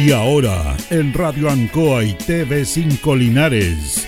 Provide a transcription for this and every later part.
Y ahora, en Radio Ancoa y TV5 Linares,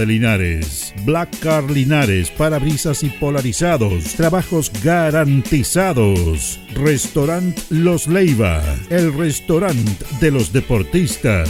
Linares. Black Car Linares. Parabrisas y polarizados. Trabajos garantizados. Restaurant Los Leiva. El restaurante de los deportistas.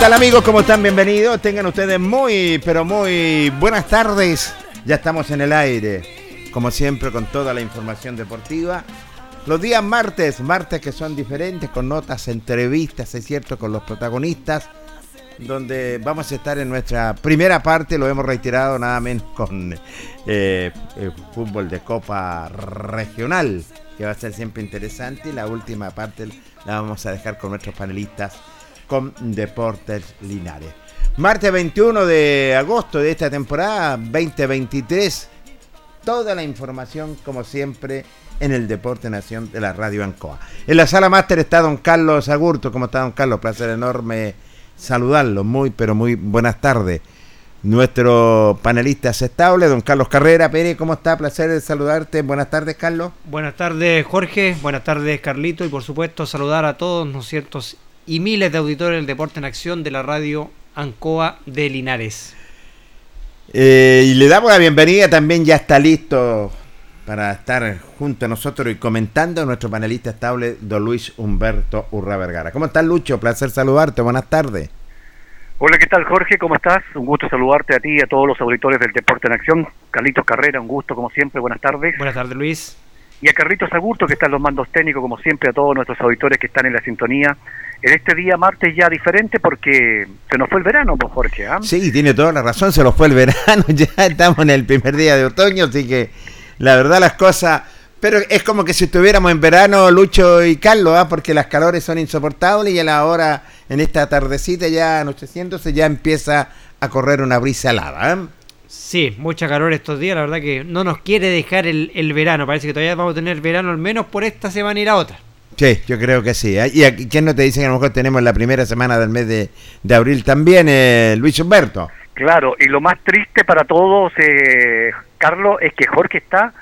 Tal amigos? ¿Cómo están? Bienvenidos. Tengan ustedes muy, pero muy buenas tardes. Ya estamos en el aire, como siempre, con toda la información deportiva. Los días martes, martes que son diferentes, con notas, entrevistas, es cierto, con los protagonistas, donde vamos a estar en nuestra primera parte, lo hemos reiterado nada menos con eh, el fútbol de Copa Regional, que va a ser siempre interesante, y la última parte la vamos a dejar con nuestros panelistas con Deportes Linares. Martes 21 de agosto de esta temporada 2023. Toda la información, como siempre, en el Deporte Nación de la Radio Ancoa. En la sala máster está don Carlos Agurto. ¿Cómo está don Carlos? Placer enorme saludarlo. Muy, pero muy buenas tardes. Nuestro panelista aceptable, don Carlos Carrera. Pérez, ¿cómo está? Placer saludarte. Buenas tardes, Carlos. Buenas tardes, Jorge. Buenas tardes, Carlito. Y por supuesto, saludar a todos, ¿no es cierto? Y miles de auditores del Deporte en Acción de la radio Ancoa de Linares. Eh, y le damos la bienvenida, también ya está listo para estar junto a nosotros y comentando nuestro panelista estable, don Luis Humberto Urra Vergara. ¿Cómo estás, Lucho? Placer saludarte, buenas tardes. Hola, ¿qué tal, Jorge? ¿Cómo estás? Un gusto saludarte a ti y a todos los auditores del Deporte en Acción. Carlitos Carrera, un gusto como siempre, buenas tardes. Buenas tardes, Luis. Y a Carlitos Agurto, que están los mandos técnicos, como siempre, a todos nuestros auditores que están en la sintonía en este día martes ya diferente porque se nos fue el verano, pues Jorge. ¿ah? Sí, tiene toda la razón, se nos fue el verano, ya estamos en el primer día de otoño, así que la verdad las cosas... Pero es como que si estuviéramos en verano, Lucho y Carlos, ¿ah? porque las calores son insoportables y a la hora, en esta tardecita ya anocheciéndose, ya empieza a correr una brisa helada. ¿eh? Sí, mucha calor estos días, la verdad que no nos quiere dejar el, el verano, parece que todavía vamos a tener verano al menos por esta semana y la otra. Sí, yo creo que sí. ¿Y aquí, quién no te dice que a lo mejor tenemos la primera semana del mes de, de abril también, eh, Luis Humberto? Claro, y lo más triste para todos, eh, Carlos, es que Jorge está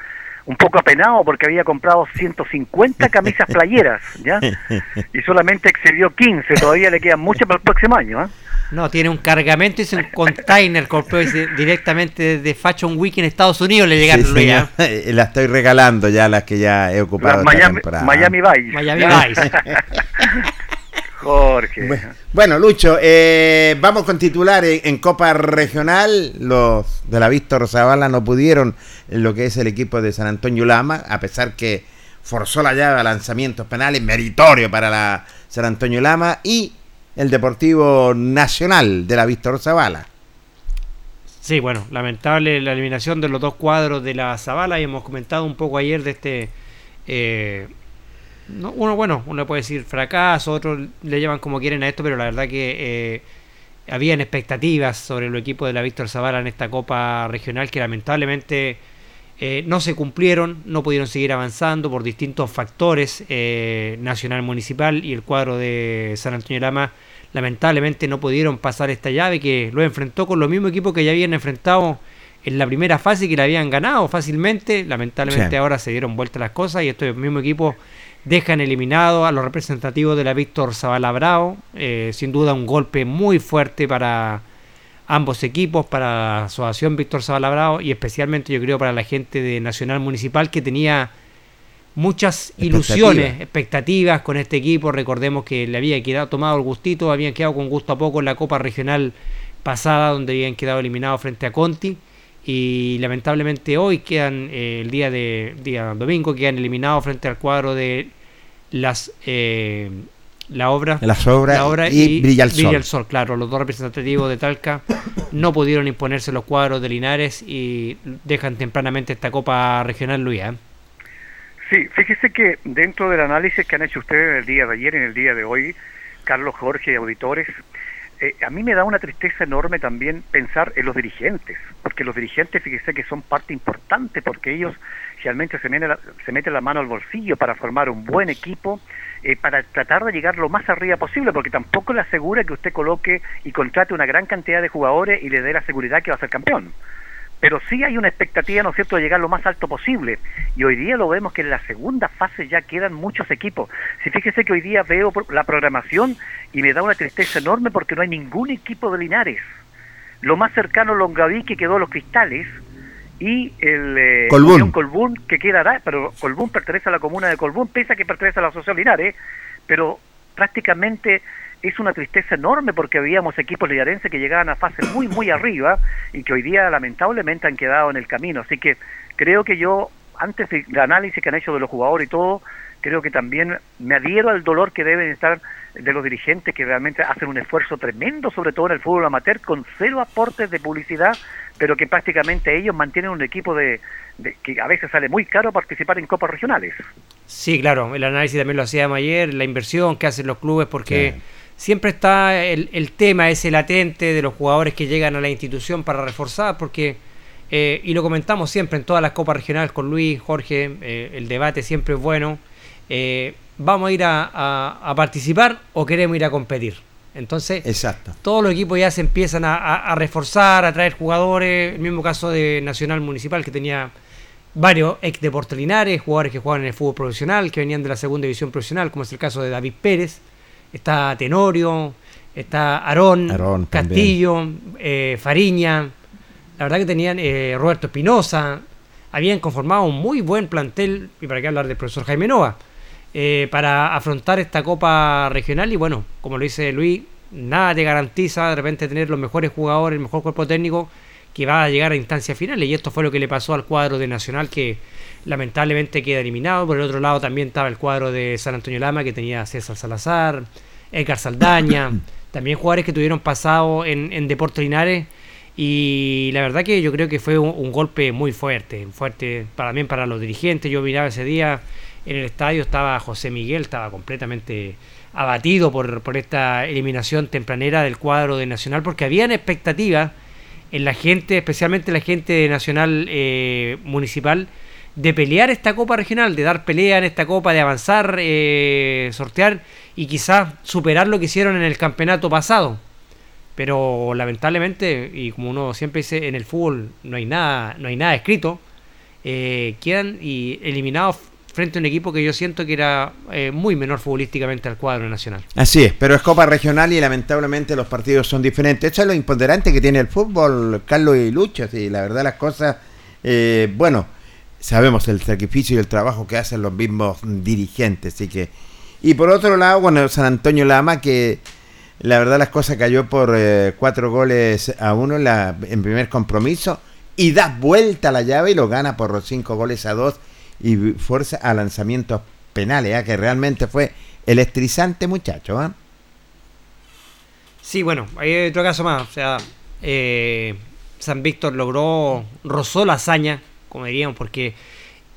un poco apenado porque había comprado 150 camisas playeras, ¿ya? Y solamente excedió 15, todavía le quedan muchas para el próximo año, ¿eh? No, tiene un cargamento, es un container, compró directamente desde Fashion Week en Estados Unidos le llegaron sí, ¿eh? La estoy regalando ya las que ya he ocupado. Miami, Miami Vice. Miami Vice. Jorge. Bueno, Lucho, eh, vamos con titular en, Copa Regional. Los de la Víctor Zavala no pudieron en lo que es el equipo de San Antonio Lama, a pesar que forzó la llave a lanzamientos penales, meritorio para la San Antonio Lama y el Deportivo Nacional de la Víctor Zavala. Sí, bueno, lamentable la eliminación de los dos cuadros de la Zavala y hemos comentado un poco ayer de este... Eh, uno, bueno, uno puede decir fracaso, otros le llevan como quieren a esto, pero la verdad que eh, habían expectativas sobre el equipo de la Víctor Zavala en esta Copa Regional que lamentablemente eh, no se cumplieron, no pudieron seguir avanzando por distintos factores, eh, nacional, municipal y el cuadro de San Antonio Lama lamentablemente no pudieron pasar esta llave que lo enfrentó con los mismos equipos que ya habían enfrentado en la primera fase que la habían ganado fácilmente, lamentablemente ahora se dieron vuelta las cosas y estos mismos equipos dejan eliminado a los representativos de la Víctor Zavala Bravo. Eh, sin duda un golpe muy fuerte para ambos equipos, para la Asociación Víctor Zavala Bravo y especialmente yo creo para la gente de Nacional Municipal que tenía muchas ilusiones, expectativas con este equipo. Recordemos que le había quedado tomado el gustito, habían quedado con gusto a poco en la Copa Regional pasada donde habían quedado eliminados frente a Conti y lamentablemente hoy quedan eh, el día de día domingo quedan eliminados frente al cuadro de las eh, la obra las obras la obra y, Brilla el Sol. Sol claro los dos representativos de Talca no pudieron imponerse los cuadros de Linares y dejan tempranamente esta copa regional Luis ¿eh? sí fíjese que dentro del análisis que han hecho ustedes en el día de ayer y en el día de hoy Carlos Jorge y auditores eh, a mí me da una tristeza enorme también pensar en los dirigentes, porque los dirigentes, fíjese que son parte importante, porque ellos realmente se meten la, se meten la mano al bolsillo para formar un buen equipo, eh, para tratar de llegar lo más arriba posible, porque tampoco le asegura que usted coloque y contrate una gran cantidad de jugadores y le dé la seguridad que va a ser campeón pero sí hay una expectativa, ¿no es cierto?, de llegar lo más alto posible. Y hoy día lo vemos que en la segunda fase ya quedan muchos equipos. Si fíjese que hoy día veo la programación y me da una tristeza enorme porque no hay ningún equipo de Linares. Lo más cercano Longaví que quedó los Cristales y el eh, Colbún. que quedará, pero Colbún pertenece a la comuna de Colbún, pese a que pertenece a la Asociación Linares, pero prácticamente es una tristeza enorme porque habíamos equipos linarenses que llegaban a fases muy, muy arriba y que hoy día lamentablemente han quedado en el camino. Así que creo que yo, antes del análisis que han hecho de los jugadores y todo, creo que también me adhiero al dolor que deben estar de los dirigentes que realmente hacen un esfuerzo tremendo, sobre todo en el fútbol amateur, con cero aportes de publicidad, pero que prácticamente ellos mantienen un equipo de, que a veces sale muy caro participar en copas regionales. Sí, claro, el análisis también lo hacíamos ayer, la inversión que hacen los clubes, porque siempre está el, el, tema ese latente de los jugadores que llegan a la institución para reforzar, porque, eh, y lo comentamos siempre en todas las copas regionales con Luis, Jorge, eh, el debate siempre es bueno, eh, vamos a ir a, participar o queremos ir a competir. Entonces, Exacto. todos los equipos ya se empiezan a, reforzar, a traer jugadores, el mismo caso de Nacional Municipal que tenía varios ex deportes Linares, jugadores que jugaban en el fútbol profesional, que venían de la segunda división profesional, como es el caso de David Pérez, está Tenorio, está Aarón, Castillo, eh, Fariña, la verdad que tenían eh, Roberto Espinosa, habían conformado un muy buen plantel, y para qué hablar del profesor Jaime Nova, eh, para afrontar esta Copa Regional y bueno, como lo dice Luis, nada te garantiza de repente tener los mejores jugadores, el mejor cuerpo técnico que va a llegar a instancias finales y esto fue lo que le pasó al cuadro de Nacional que lamentablemente queda eliminado. Por el otro lado también estaba el cuadro de San Antonio Lama que tenía César Salazar, Edgar Saldaña, también jugadores que tuvieron pasado en, en Deportes Linares. Y la verdad que yo creo que fue un, golpe muy fuerte, fuerte para, también para los dirigentes. Yo miraba ese día en el estadio, estaba José Miguel, estaba completamente abatido por, por esta eliminación tempranera del cuadro de Nacional, porque habían expectativas en la gente, especialmente la gente de Nacional eh, Municipal, de pelear esta Copa Regional, de dar pelea en esta Copa, de avanzar, eh, sortear y quizás superar lo que hicieron en el campeonato pasado. Pero lamentablemente, y como uno siempre dice, en el fútbol no hay nada, no hay nada escrito, eh, quedan y eliminados frente a un equipo que yo siento que era eh, muy menor futbolísticamente al cuadro nacional. Así es, pero es Copa Regional y lamentablemente los partidos son diferentes. Eso es lo imponderante que tiene el fútbol, Carlos y Lucho. Sí, la verdad las cosas, eh, bueno, sabemos el sacrificio y el trabajo que hacen los mismos dirigentes. Así que, y por otro lado, bueno, San Antonio Lama que la verdad las cosas cayó por eh, cuatro goles a uno en, la, en primer compromiso y da vuelta la llave y lo gana por cinco goles a dos y fuerza a lanzamientos penales, ¿eh? que realmente fue el estrizante muchacho. ¿eh? Sí, bueno, hay otro caso más. O sea, eh, San Víctor logró, rozó la hazaña, como diríamos, porque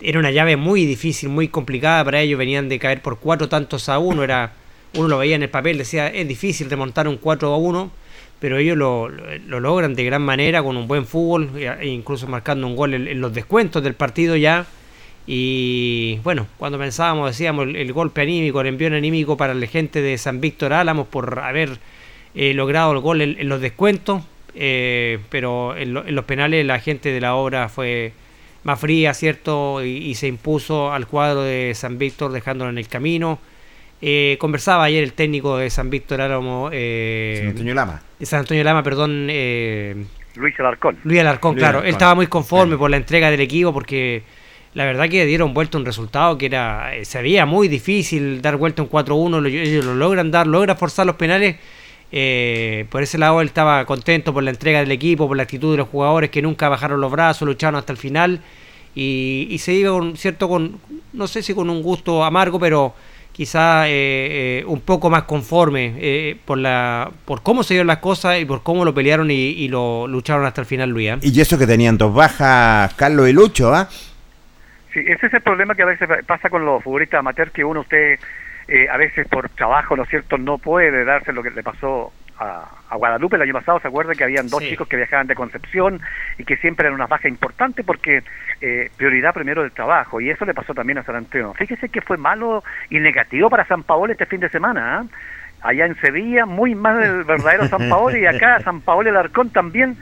era una llave muy difícil, muy complicada para ellos. Venían de caer por cuatro tantos a uno. Era uno lo veía en el papel, decía, es difícil remontar un 4 a 1, pero ellos lo, lo, logran de gran manera con un buen fútbol, e incluso marcando un gol en, los descuentos del partido ya. Y bueno, cuando pensábamos, decíamos, el, golpe anímico, el envío anímico para la gente de San Víctor Álamos por haber eh, logrado el gol en, los descuentos, eh, pero en, los penales la gente de la obra fue más fría, ¿cierto? Y, y se impuso al cuadro de San Víctor dejándolo en el camino eh, conversaba ayer el técnico de San Víctor Álamo. Eh, San Antonio Lama. De San Antonio Lama, perdón. Eh, Luis Alarcón. Luis Alarcón, claro. Él estaba muy conforme por la entrega del equipo porque la verdad que dieron vuelta un resultado que era eh, se veía muy difícil dar vuelta un 4-1. Ellos lo logran dar, logran forzar los penales. Eh, por ese lado él estaba contento por la entrega del equipo, por la actitud de los jugadores que nunca bajaron los brazos, lucharon hasta el final y, y se iba con cierto con no sé si con un gusto amargo, pero quizá eh, eh, un poco más conforme eh, por la por cómo se dieron las cosas y por cómo lo pelearon y, lo lucharon hasta el final, Luis. Y eso que tenían dos bajas, Carlos y Lucho, ¿ah? Sí, ese es el problema que a veces pasa con los futbolistas amateurs, que uno usted a veces por trabajo, ¿no es cierto?, no puede darse lo que le pasó a, Guadalupe el año pasado, ¿se acuerdan que habían dos chicos que viajaban de Concepción y que siempre eran una baja importante porque eh, prioridad primero del trabajo y eso le pasó también a San Antonio. Fíjese que fue malo y negativo para San Paolo este fin de semana. ¿ah? Allá en Sevilla, muy mal el verdadero San Paolo y acá San Paolo el Arcón también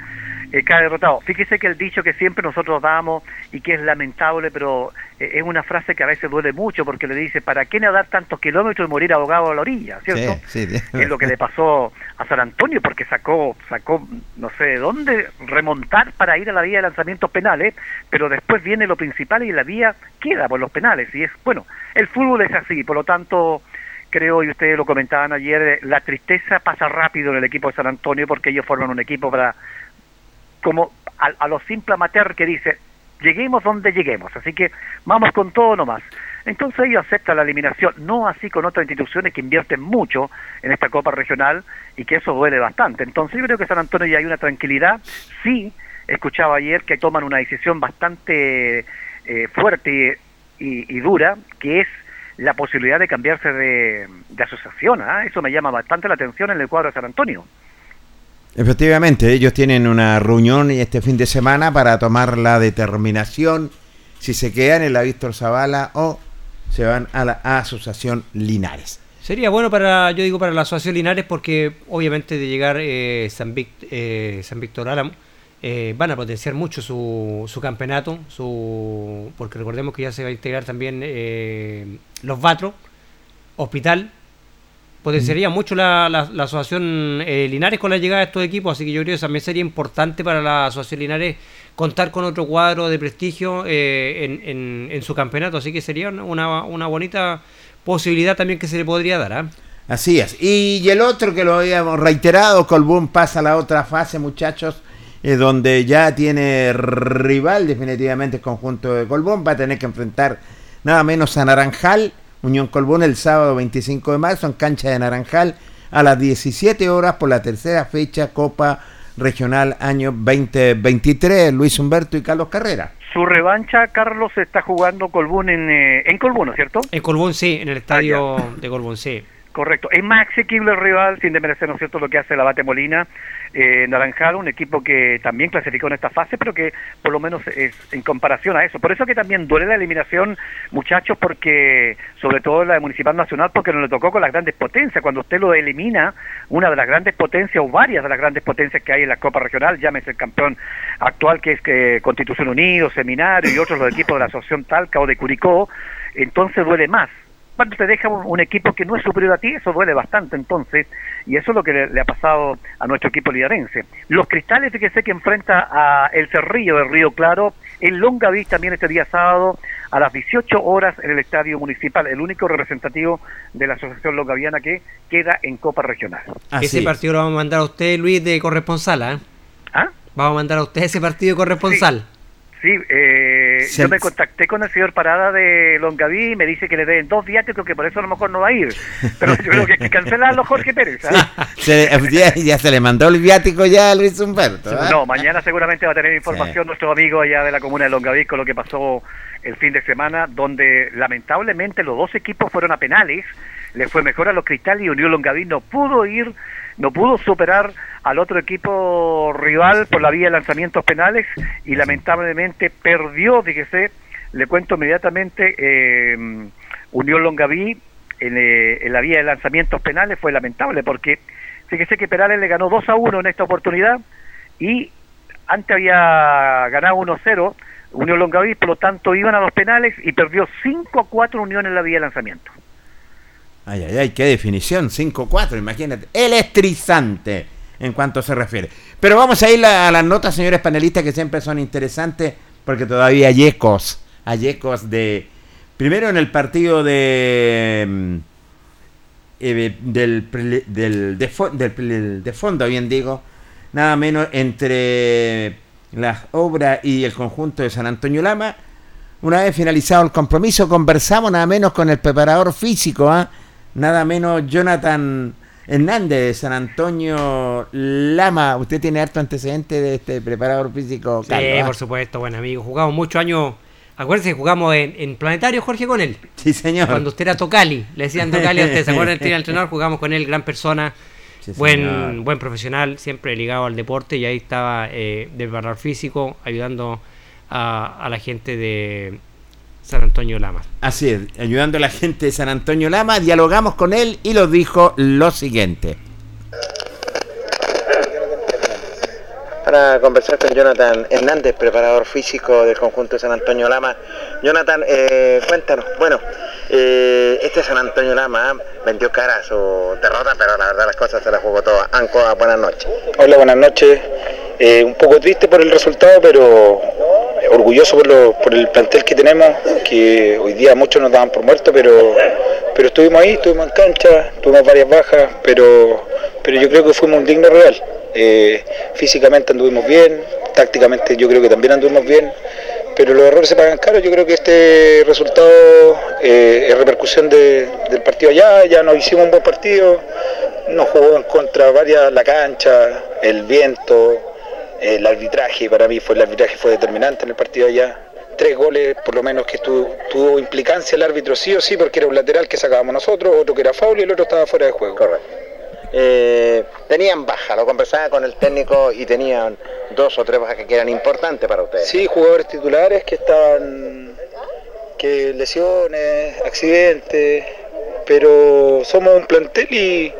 eh, cae derrotado. Fíjese que el dicho que siempre nosotros damos y que es lamentable, pero eh, es una frase que a veces duele mucho porque le dice, ¿para qué nadar tantos kilómetros y morir ahogado a la orilla? ¿Cierto? Es lo que le pasó a San Antonio porque sacó, sacó no sé de dónde, remontar para ir a la vía de lanzamientos penales, pero después viene lo principal y la vía queda por los penales. Y es, bueno, el fútbol es así, por lo tanto creo, y ustedes lo comentaban ayer, eh, la tristeza pasa rápido en el equipo de San Antonio porque ellos forman un equipo para como a, los simples amateurs que dice, lleguemos donde lleguemos, así que vamos con todo nomás. Entonces ellos aceptan la eliminación, no así con otras instituciones que invierten mucho en esta Copa Regional y que eso duele bastante. Entonces yo creo que San Antonio ya hay una tranquilidad, sí, escuchaba ayer que toman una decisión bastante eh, fuerte y, dura, que es la posibilidad de cambiarse de, asociación. ¿ah? Eso me llama bastante la atención en el cuadro de San Antonio. Efectivamente, ellos tienen una reunión este fin de semana para tomar la determinación si se quedan en la Víctor Zavala o se van a la Asociación Linares. Sería bueno para, yo digo, para la Asociación Linares porque obviamente de llegar eh, San, eh, San Víctor Álamo eh, van a potenciar mucho su, su campeonato, su porque recordemos que ya se va a integrar también los Vatro, Hospital, potenciaría mucho la, la, asociación eh, Linares con la llegada de estos equipos, así que yo creo que también sería importante para la asociación Linares contar con otro cuadro de prestigio eh, en, en, su campeonato, así que sería una, una bonita posibilidad también que se le podría dar. ¿ah? Así es. Y, el otro que lo habíamos reiterado, Colbún pasa a la otra fase, muchachos, eh, donde ya tiene rival definitivamente el conjunto de Colbún, va a tener que enfrentar nada menos a Naranjal Unión Colbún el sábado 25 de marzo en cancha de Naranjal a las 17 horas por la tercera fecha Copa Regional año 2023, Luis Humberto y Carlos Carrera. Su revancha, Carlos, está jugando Colbún en, eh, en Colbún, ¿no es cierto? En Colbún, sí, en el estadio ah, de Colbún, sí. Correcto. Es más asequible el rival, sin desmerecer, ¿no es cierto?, lo que hace la Bate Molina. Eh, Naranjal, un equipo que también clasificó en esta fase, pero que por lo menos es en comparación a eso. Por eso que también duele la eliminación, muchachos, porque, sobre todo la de Municipal Nacional, porque no le tocó con las grandes potencias. Cuando usted lo elimina, una de las grandes potencias o varias de las grandes potencias que hay en la Copa Regional, llámese el campeón actual que es que Constitución Unido, Seminario y otros los equipos de la Asociación Talca o de Curicó, entonces duele más cuando te deja un, equipo que no es superior a ti, eso duele bastante entonces, y eso es lo que le, ha pasado a nuestro equipo liderense. Los cristales, fíjese que enfrenta a el Cerrillo del Río Claro, en Longaví también este día sábado, a las 18 horas en el Estadio Municipal, el único representativo de la Asociación Longaviana que queda en Copa Regional. ese partido lo vamos a mandar a usted, Luis, de corresponsal, ¿eh? ¿Ah? Vamos a mandar a usted ese partido de corresponsal. Sí, eh, yo me contacté con el señor Parada de Longaví y me dice que le den dos viáticos, que por eso a lo mejor no va a ir. Pero yo creo que hay que cancelarlo, Jorge Pérez. ¿ah? ya, se le mandó el viático ya a Luis Humberto. ¿ah? No, mañana seguramente va a tener información nuestro amigo allá de la comuna de Longaví con lo que pasó el fin de semana, donde lamentablemente los dos equipos fueron a penales. Le fue mejor a los Cristales y Unión Longaví no pudo ir no pudo superar al otro equipo rival por la vía de lanzamientos penales y lamentablemente perdió, fíjese, le cuento inmediatamente, eh, Unión Longaví eh, en, la vía de lanzamientos penales fue lamentable porque fíjese que Perales le ganó 2 a 1 en esta oportunidad y antes había ganado 1-0 Unión Longaví, por lo tanto iban a los penales y perdió 5 a 4 Unión en la vía de lanzamiento. Ay, ay, ay, qué definición, 5-4, imagínate. Electrizante en cuanto se refiere. Pero vamos a ir a, las notas, señores panelistas, que siempre son interesantes, porque todavía hay ecos, hay ecos de... Primero en el partido de... Mm, eh, del, del, de, de fondo, bien digo, nada menos entre las obras y el conjunto de San Antonio Lama. Una vez finalizado el compromiso, conversamos nada menos con el preparador físico, ¿ah? Nada menos Jonathan Hernández de San Antonio Lama. Usted tiene harto antecedente de este preparador físico. sí, ¿ah? por supuesto, buen amigo. Jugamos muchos años. Acuérdense jugamos en, Planetario, Jorge, con él. Sí, señor. Cuando usted era Tocali. Le decían Tocali a usted. ¿Se acuerdan? El entrenador, jugamos con él, gran persona. buen, buen profesional, siempre ligado al deporte y ahí estaba eh, de preparador físico, ayudando a la gente de, San Antonio Lama. Así es, ayudando a la gente de San Antonio Lama, dialogamos con él y nos dijo lo siguiente. Para conversar con Jonathan Hernández, preparador físico del conjunto de San Antonio Lama. Jonathan, eh, cuéntanos, bueno, eh, este San Antonio Lama vendió cara a su derrota, pero la verdad las cosas se las jugó todas. Ancoa, buenas noches. Hola, buenas noches. Eh, un poco triste por el resultado, pero orgulloso por, el plantel que tenemos, que hoy día muchos nos daban por muertos, pero, pero estuvimos ahí, estuvimos en cancha, tuvimos varias bajas, pero, pero yo creo que fuimos un digno real. Eh, físicamente anduvimos bien, tácticamente yo creo que también anduvimos bien, pero los errores se pagan caros. Yo creo que este resultado eh, es repercusión del partido allá, ya nos hicimos un buen partido, nos jugó en contra varias la cancha, el viento, el arbitraje, para mí fue el arbitraje fue determinante en el partido allá. Tres goles, por lo menos, que tuvo, implicancia el árbitro sí o sí, porque era un lateral que sacábamos nosotros, otro que era foul y el otro estaba fuera de juego. Correcto. Eh, tenían baja, lo conversaba con el técnico y tenían dos o tres bajas que eran importantes para ustedes. Sí, jugadores titulares que estaban, que lesiones, accidentes, pero somos un plantel y,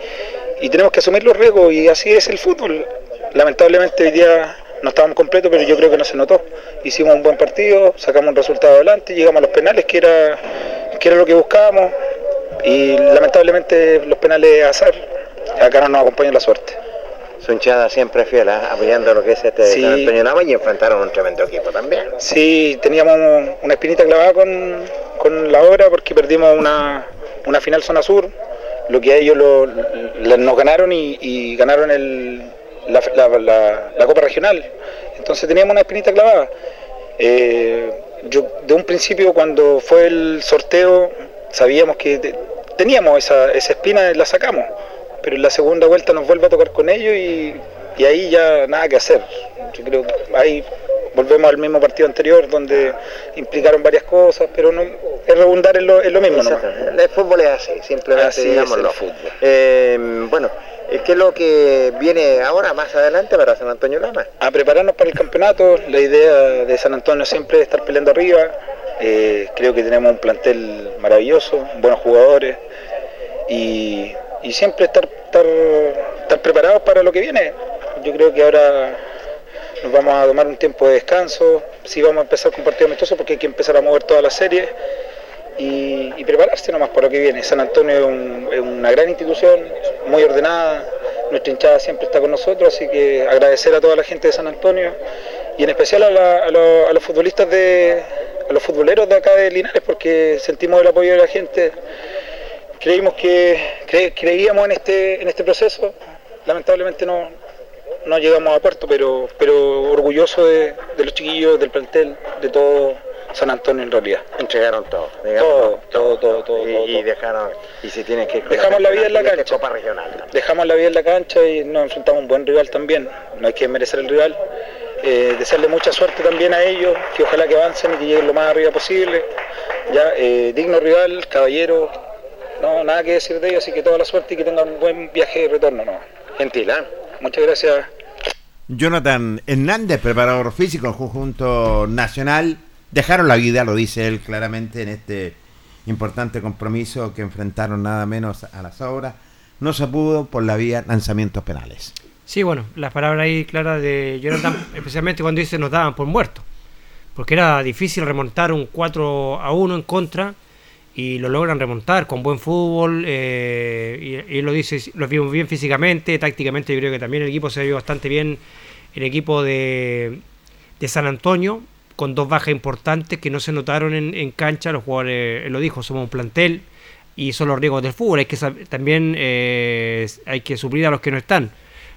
y tenemos que asumir los riesgos y así es el fútbol lamentablemente hoy día no estábamos completos, pero yo creo que no se notó. Hicimos un buen partido, sacamos un resultado adelante, llegamos a los penales, que era, que era lo que buscábamos, y lamentablemente los penales azar, acá no nos acompaña la suerte. Su hinchada siempre fiel, ¿eh? apoyando lo que es este San Antonio Lama y enfrentaron un tremendo equipo también. Sí, teníamos una espinita clavada con, con la obra porque perdimos una, una final zona sur, lo que ellos lo, nos ganaron y ganaron el, la, Copa Regional. Entonces teníamos una espinita clavada. Eh, yo de un principio cuando fue el sorteo sabíamos que teníamos esa, esa espina, la sacamos, pero en la segunda vuelta nos vuelve a tocar con ellos y, ahí ya nada que hacer. Yo creo que ahí volvemos al mismo partido anterior donde implicaron varias cosas, pero no es redundar en lo, en lo mismo. El fútbol es así, simplemente Así es digámoslo. el fútbol. Eh, bueno, eh, ¿qué es lo que viene ahora, más adelante, para San Antonio Lama? a prepararnos para el campeonato. La idea de San Antonio siempre es estar peleando arriba. Eh, creo que tenemos un plantel maravilloso, buenos jugadores y, y siempre estar, estar, estar preparados para lo que viene. Yo creo que ahora nos vamos a tomar un tiempo de descanso. Sí vamos a empezar con partido amistoso porque hay que empezar a mover toda la serie y, prepararse nomás para lo que viene. San Antonio es, un- es una gran institución, muy ordenada, nuestra hinchada siempre está con nosotros, así que agradecer a toda la gente de San Antonio y en especial a, a los futbolistas de, a los futboleros de acá de Linares porque sentimos el apoyo de la gente. Creímos que cre- creíamos en este en este proceso, lamentablemente no, no llegamos a puerto, pero pero orgulloso de, de los chiquillos, del plantel, de todo San Antonio en realidad. Entregaron todo, Todo, todo, todo, todo, y, todo, y todo. dejaron, y si tienen que... Dejamos la vida en la cancha. Copa regional. también. Dejamos la vida en la cancha y nos enfrentamos a un buen rival también. No hay que merecer el rival. Eh, desearle mucha suerte también a ellos, que ojalá que avancen y que lleguen lo más arriba posible. Ya, eh, digno rival, caballero, no, nada que decir de ellos, así que toda la suerte y que tengan un buen viaje de retorno. ¿no? Gentil, ¿eh? Muchas gracias. Jonathan Hernández, preparador físico del conjunto nacional, dejaron la vida, lo dice él claramente, en este importante compromiso que enfrentaron nada menos a las obras. No se pudo por la vía lanzamientos penales. Sí, bueno, las palabras ahí claras de Jonathan, especialmente cuando dice nos daban por muertos. Porque era difícil remontar un 4 a 1 en contra y lo logran remontar con buen fútbol. eh, y, lo dice, lo vimos bien físicamente, tácticamente yo creo que también el equipo se vio bastante bien. El equipo de, de San Antonio, con dos bajas importantes que no se notaron en, en cancha. Los jugadores, él lo dijo, somos un plantel y son los riesgos del fútbol. Hay que también eh, hay que suplir a los que no están.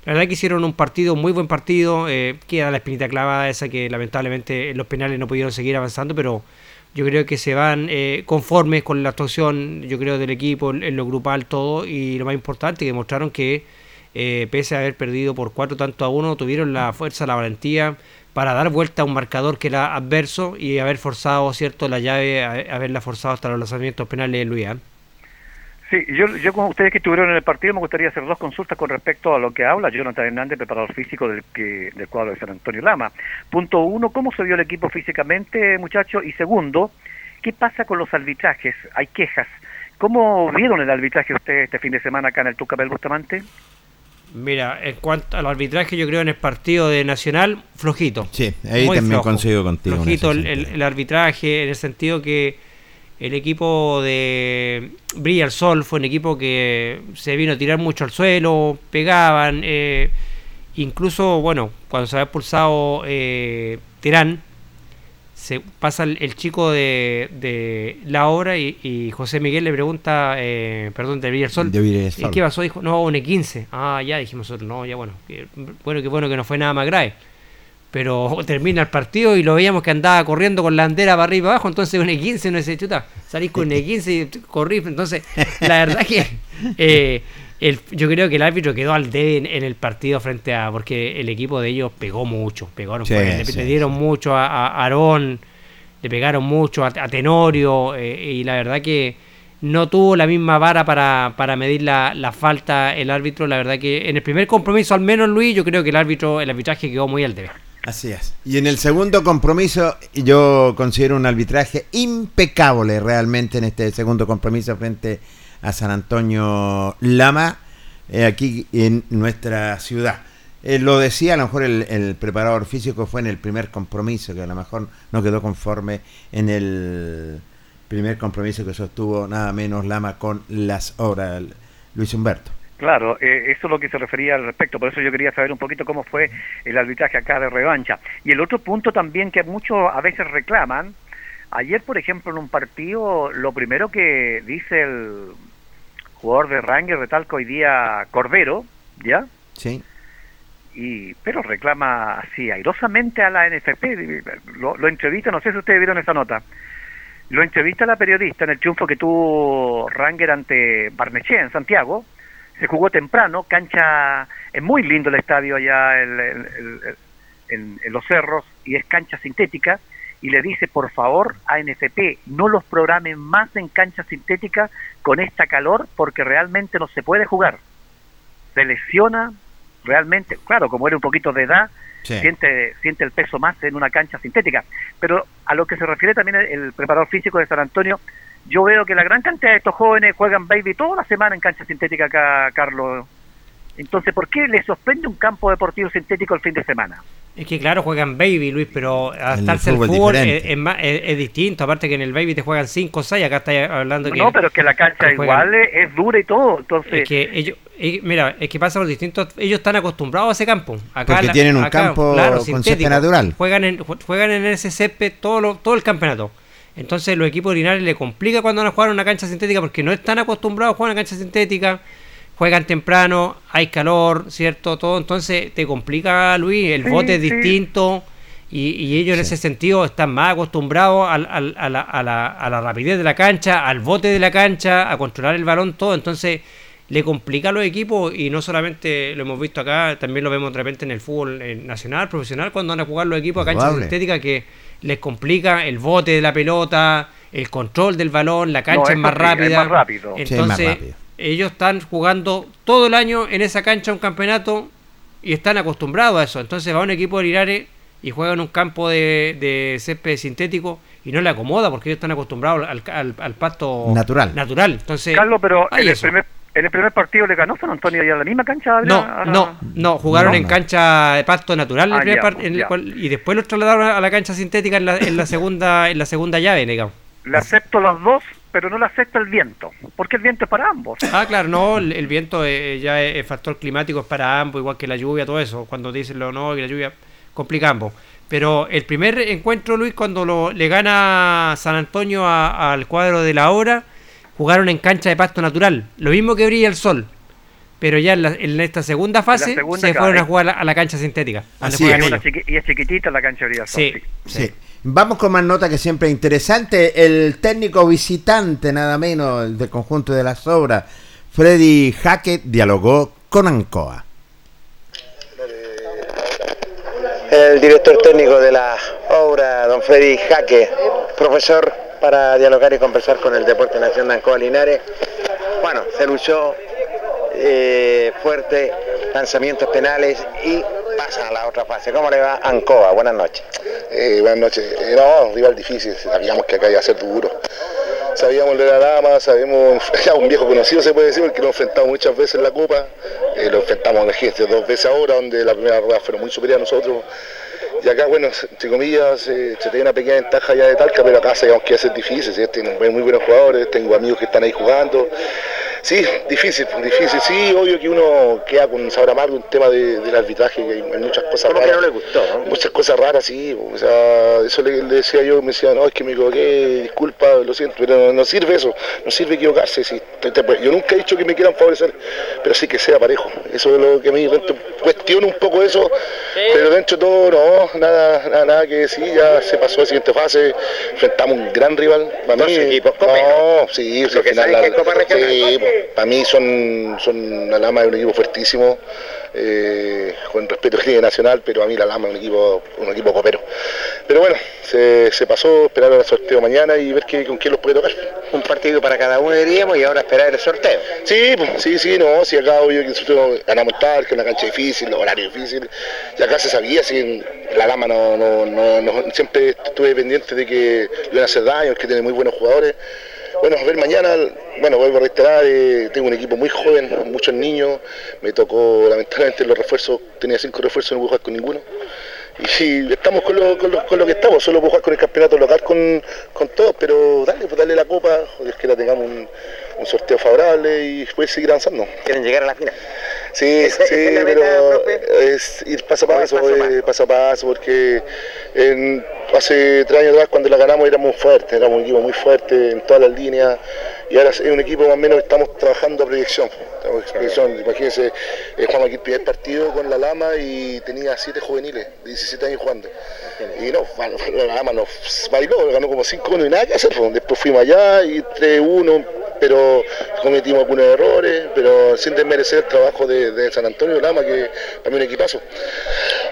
La verdad que hicieron un partido, muy buen partido. Eh, queda la espinita clavada esa que lamentablemente en los penales no pudieron seguir avanzando, pero yo creo que se van eh, conformes con la actuación, yo creo, del equipo, en lo grupal, todo. Y lo más importante, que demostraron que eh, pese a haber perdido por cuatro tanto a uno, tuvieron la fuerza, la valentía para dar vuelta a un marcador que era adverso y haber forzado, ¿cierto?, la llave, haberla forzado hasta los lanzamientos penales de Luis. Sí, yo, yo con ustedes que estuvieron en el partido me gustaría hacer dos consultas con respecto a lo que habla Jonathan Hernández, preparador físico del, que, del cuadro de San Antonio Lama. Punto uno, ¿cómo se vio el equipo físicamente, muchachos? Y segundo, ¿qué pasa con los arbitrajes? Hay quejas. ¿Cómo vieron el arbitraje ustedes este fin de semana acá en el Tucapel Bustamante? Mira, en cuanto al arbitraje, yo creo en el partido de Nacional, flojito. Sí, ahí Muy también flojo. coincido contigo. Flojito el arbitraje, en el sentido que el equipo de Brilla el Sol fue un equipo que se vino a tirar mucho al suelo, pegaban, eh, incluso, bueno, cuando se había expulsado eh, Terán, se pasa el, el chico de, de la obra y, y José Miguel le pregunta, eh, perdón, de Brilla el Sol, De ¿y Sol. qué pasó? Dijo, no, un E15. Ah, ya dijimos nosotros, no, ya bueno, que, bueno, que bueno que no fue nada más grave. Pero termina el partido y lo veíamos que andaba corriendo con la bandera para arriba y para abajo, entonces un E15 no dice, chuta, salís con un E15 y corrí. Entonces, la verdad que eh, el- yo creo que el árbitro quedó al debe en, en el partido frente a, porque el equipo de ellos pegó mucho, pegaron, Sí, le, sí, le dieron sí. mucho a, a Aarón, le pegaron mucho a, a Tenorio eh, y la verdad que no tuvo la misma vara para, para medir la, la falta el árbitro. La verdad que en el primer compromiso, al menos Luis, yo creo que el árbitro, el arbitraje quedó muy al debe. Así es. Y en el segundo compromiso, yo considero un arbitraje impecable realmente en este segundo compromiso frente a San Antonio Lama, eh, aquí en nuestra ciudad. Eh, lo decía, a lo mejor el, el preparador físico fue en el primer compromiso, que a lo mejor no quedó conforme en el primer compromiso que sostuvo nada menos Lama con las obras Luis Humberto. Claro, eh, eso es lo que se refería al respecto, por eso yo quería saber un poquito cómo fue el arbitraje acá de revancha. Y el otro punto también que muchos a veces reclaman, ayer por ejemplo en un partido, lo primero que dice el jugador de Ranger de Talco hoy día, Cordero, ¿ya? ¿Sí? y pero reclama así airosamente a la NFP lo, lo entrevista no sé si ustedes vieron esa nota lo entrevista la periodista en el triunfo que tuvo Ranger ante Barnechea en Santiago se jugó temprano cancha es muy lindo el estadio allá en, en los cerros y es cancha sintética y le dice por favor a NFP no los programen más en cancha sintética con esta calor porque realmente no se puede jugar se lesiona realmente claro como era un poquito de edad Sí. siente siente el peso más en una cancha sintética pero a lo que se refiere también el, el preparador físico de San Antonio yo veo que la gran cantidad de estos jóvenes juegan baby toda la semana en cancha sintética acá Carlos entonces ¿por qué le sorprende un campo deportivo sintético el fin de semana? Es que claro, juegan baby, Luis, pero adaptarse el al fútbol fútbol es, diferente. es más- es- es distinto. Aparte que en el baby te juegan 5 o 6, acá está hablando que... No, pero es que la cancha que igual es, es dura y todo, entonces Es que ellos, eh, mira, es que pasa los distintos, ellos están acostumbrados a ese campo. Acá Porque tienen un acá, campo con césped natural. Juegan en, ju- juegan en ese césped todo, lo- todo el campeonato. Entonces los equipos ordinarios le complica cuando van a jugar una cancha sintética porque no están acostumbrados a jugar una cancha sintética. Juegan temprano, hay calor, ¿cierto? Todo, entonces te complica, Luis, el Sí, bote es sí. distinto y, y ellos en ese sentido están más acostumbrados al- al- a, la, a la- a la rapidez de la cancha, al bote de la cancha, a controlar el balón, todo. Entonces le complica a los equipos y no solamente lo hemos visto acá, también lo vemos de repente en el fútbol eh, nacional, profesional, cuando van a jugar los equipos a cancha sintética que les complica el bote de la pelota, el control del balón, la cancha No, es más sí, rápida. es más rápido. Sí, es más Entonces, rápido. ellos están jugando todo el año en esa cancha un campeonato y están acostumbrados a eso. Entonces va un equipo de Linares y juega en un campo de, de césped sintético y no le acomoda porque ellos están acostumbrados al, al- al pasto Natural. natural. Entonces, Carlos, pero en el, primer, en el primer partido le ganó San Antonio y a la misma cancha. No, a no, no, jugaron No, en no. cancha de pasto natural Ah, primer ya, par- en el ya. cual- y después los trasladaron a la cancha sintética en la, en la segunda en la segunda llave, digamos. Le acepto las dos, pero no le acepto el viento, porque el viento es para ambos. Ah, claro, no, el, el viento eh, ya es, es factor climático es para ambos, igual que la lluvia, todo eso. Cuando dicen lo no, que la lluvia complica ambos. Pero el primer encuentro, Luis, cuando lo, le gana San Antonio a- al cuadro de la hora, jugaron en cancha de pasto natural. Lo mismo que brilla el sol. Pero ya en, la- en esta segunda fase segunda, se fueron a jugar a la, a la cancha sintética. Así es. Y es chiquitita la cancha de Brillazón, Sí, sí. Sí. Vamos con más nota que siempre es interesante. El técnico visitante, nada menos, el del conjunto de las obras, Freddy Hackett, dialogó con Ancoa. El director técnico de la obra, don Freddy Jaque, profesor para dialogar y conversar con el Deporte Nacional de Ancoa Linares. Bueno, se luchó eh, fuerte, lanzamientos penales y pasa a la otra fase. ¿Cómo le va Ancoa? Buenas noches. Eh, buenas noches. Eh, no, un rival difícil, sabíamos que acá iba a ser duro. Sabíamos de la dama, sabemos, ya un viejo conocido se puede decir, porque lo hemos enfrentado muchas veces en la Copa. Eh, lo enfrentamos, imagínense, dos veces ahora, donde la primera rueda fueron muy superiores a nosotros. Y acá, bueno, entre comillas, eh, se tiene una pequeña ventaja ya de Talca, pero acá sabíamos que iba a ser difícil. ¿sí? Tengo muy buenos jugadores, tengo amigos que están ahí jugando. Sí, difícil, difícil. Sí, obvio que uno queda con un sabor amargo un tema de- del arbitraje, que hay, hay muchas cosas ¿Cómo que raras. no le gustó? no? Muchas cosas raras, sí. O sea, eso le, le decía yo, me decía, no, es que me equivoqué, disculpa, lo siento, pero no, no sirve eso, no sirve equivocarse. sí. Te- yo nunca he dicho que me quieran favorecer, pero sí que sea parejo. Eso es lo que a mí dentro- cuestiono un poco eso, pero dentro de todo, no, nada, nada, nada que decir, ya se pasó a la siguiente fase, enfrentamos un gran rival. Para Dos mí, equipos no, sí, Lo al que final la- Copa Regional. sí, para mí son, son la Lama es un equipo fuertísimo, eh, con respeto a Nacional, pero a mí la Lama es un equipo, un equipo copero. Pero bueno, se, se pasó, esperar el sorteo mañana y ver qué, con quién los puede tocar. Un partido para cada uno diríamos y ahora esperar el sorteo. Sí, pues, sí, sí, no, si acá obvio que nosotros ganamos tal, que es una cancha difícil, horario difícil, y acá se sabía, si la Lama no, no, no, no- siempre estuve pendiente de que le iban a hacer daño, que tiene muy buenos jugadores. Bueno, a ver mañana, bueno, vuelvo a reiterar, eh, tengo un equipo muy joven, muchos niños, me tocó lamentablemente los refuerzos, tenía cinco refuerzos no pude jugar con ninguno. Y estamos con lo, con lo, con lo que estamos, solo puedo jugar con el campeonato local con, con todos, pero dale, pues dale la copa, es que la tengamos un, un sorteo favorable y después seguir avanzando. Quieren llegar a la final. Sí, sí, es pero profe. es ir paso a O ir paso, paso a eh, paso. paso a paso, porque en- hace tres años atrás cuando la ganamos éramos fuertes, éramos un equipo muy fuerte en todas las líneas y ahora es un equipo más o menos estamos trabajando a proyección. Imagínense, eh, aquí el partido con la Lama y tenía siete juveniles de 17 años jugando. Y no, la Lama nos bailó, ganó como 5-1 y nada que hacer. pues. Después fuimos allá y 3-1, pero cometimos algunos errores, pero sin desmerecer el trabajo de, San Antonio Lama, que también un equipazo.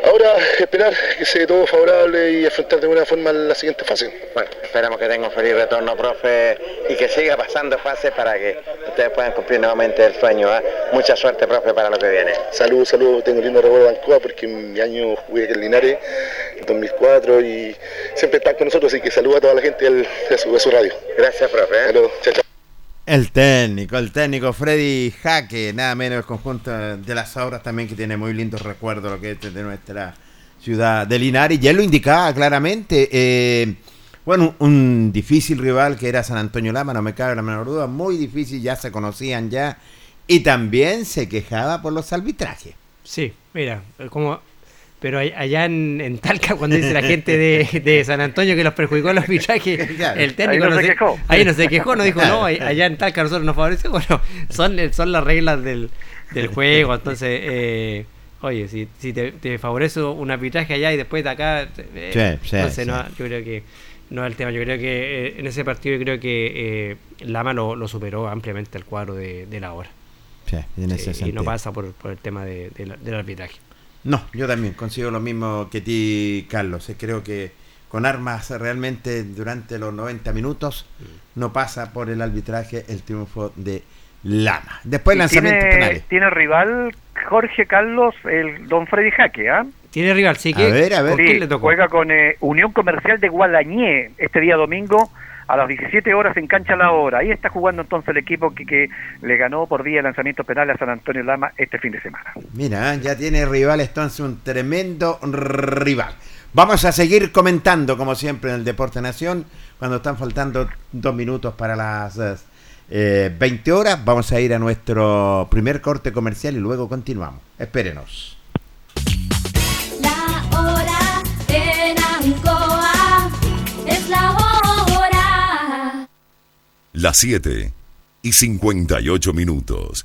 ahora esperar que se dé todo favorable y afrontar de buena forma la siguiente fase. Bueno, esperamos que tenga un feliz retorno, profe, y que siga pasando fases para que ustedes puedan cumplir nuevamente el sueño. ¿Ah? Mucha suerte, profe, para lo que viene. Salud, salud, tengo lindo recuerdo de Ancoa porque en mi año jugué aquí en Linares, en 2004, y siempre están con nosotros, así que saludo a toda la gente de su, su radio. Gracias, profe. ¿eh? Salud, chao, chao. El técnico, el técnico Freddy Jaque, nada menos el conjunto de las obras también que tiene muy lindos recuerdos lo que es de nuestra ciudad de Linares. Y él lo indicaba claramente. eh, bueno, un difícil rival que era San Antonio Lama, no me cabe la menor duda, muy difícil, ya se conocían ya. Y también se quejaba por los arbitrajes. Sí, mira, como pero allá en, en Talca, cuando dice la gente de, de San Antonio que los perjudicó el arbitraje, Claro. el técnico Ahí no se se- quejó. ahí no se quejó, no dijo, Claro. no, ahí- allá en Talca a nosotros nos favoreció. Bueno, son, son las reglas del, del juego, entonces, eh, oye, si, si te, te favorece un arbitraje allá y después de acá, eh, Sí, sí, entonces sí. no, yo creo que no es el tema. Yo creo que eh, en ese partido yo creo que eh, Lama lo, lo superó ampliamente el cuadro de, de la hora. Sí, en ese Sí, y no pasa por, por el tema de- del arbitraje. No, yo también consigo lo mismo que ti, Carlos. Eh, Creo que con armas realmente durante los 90 minutos no pasa por el arbitraje el triunfo de Lama. Después Y lanzamientos tiene, penales. tiene rival Jorge Carlos, el don Freddy Jaque, ¿ah? Tiene rival, sí A que. ver, a ver. ¿por Sí, quién le tocó? juega con eh, Unión Comercial de Guadañé este día domingo a las 17 horas en cancha la hora. Ahí está jugando entonces el equipo que, que le ganó por vía de lanzamientos penales a San Antonio Lama este fin de semana. Mira, ya tiene rival entonces un tremendo rival. Vamos a seguir comentando, como siempre, en el Deporte Nación, cuando están faltando dos minutos para las eh, 20 horas. Vamos a ir a nuestro primer corte comercial y luego continuamos. Espérenos. Las 7 y 58 minutos.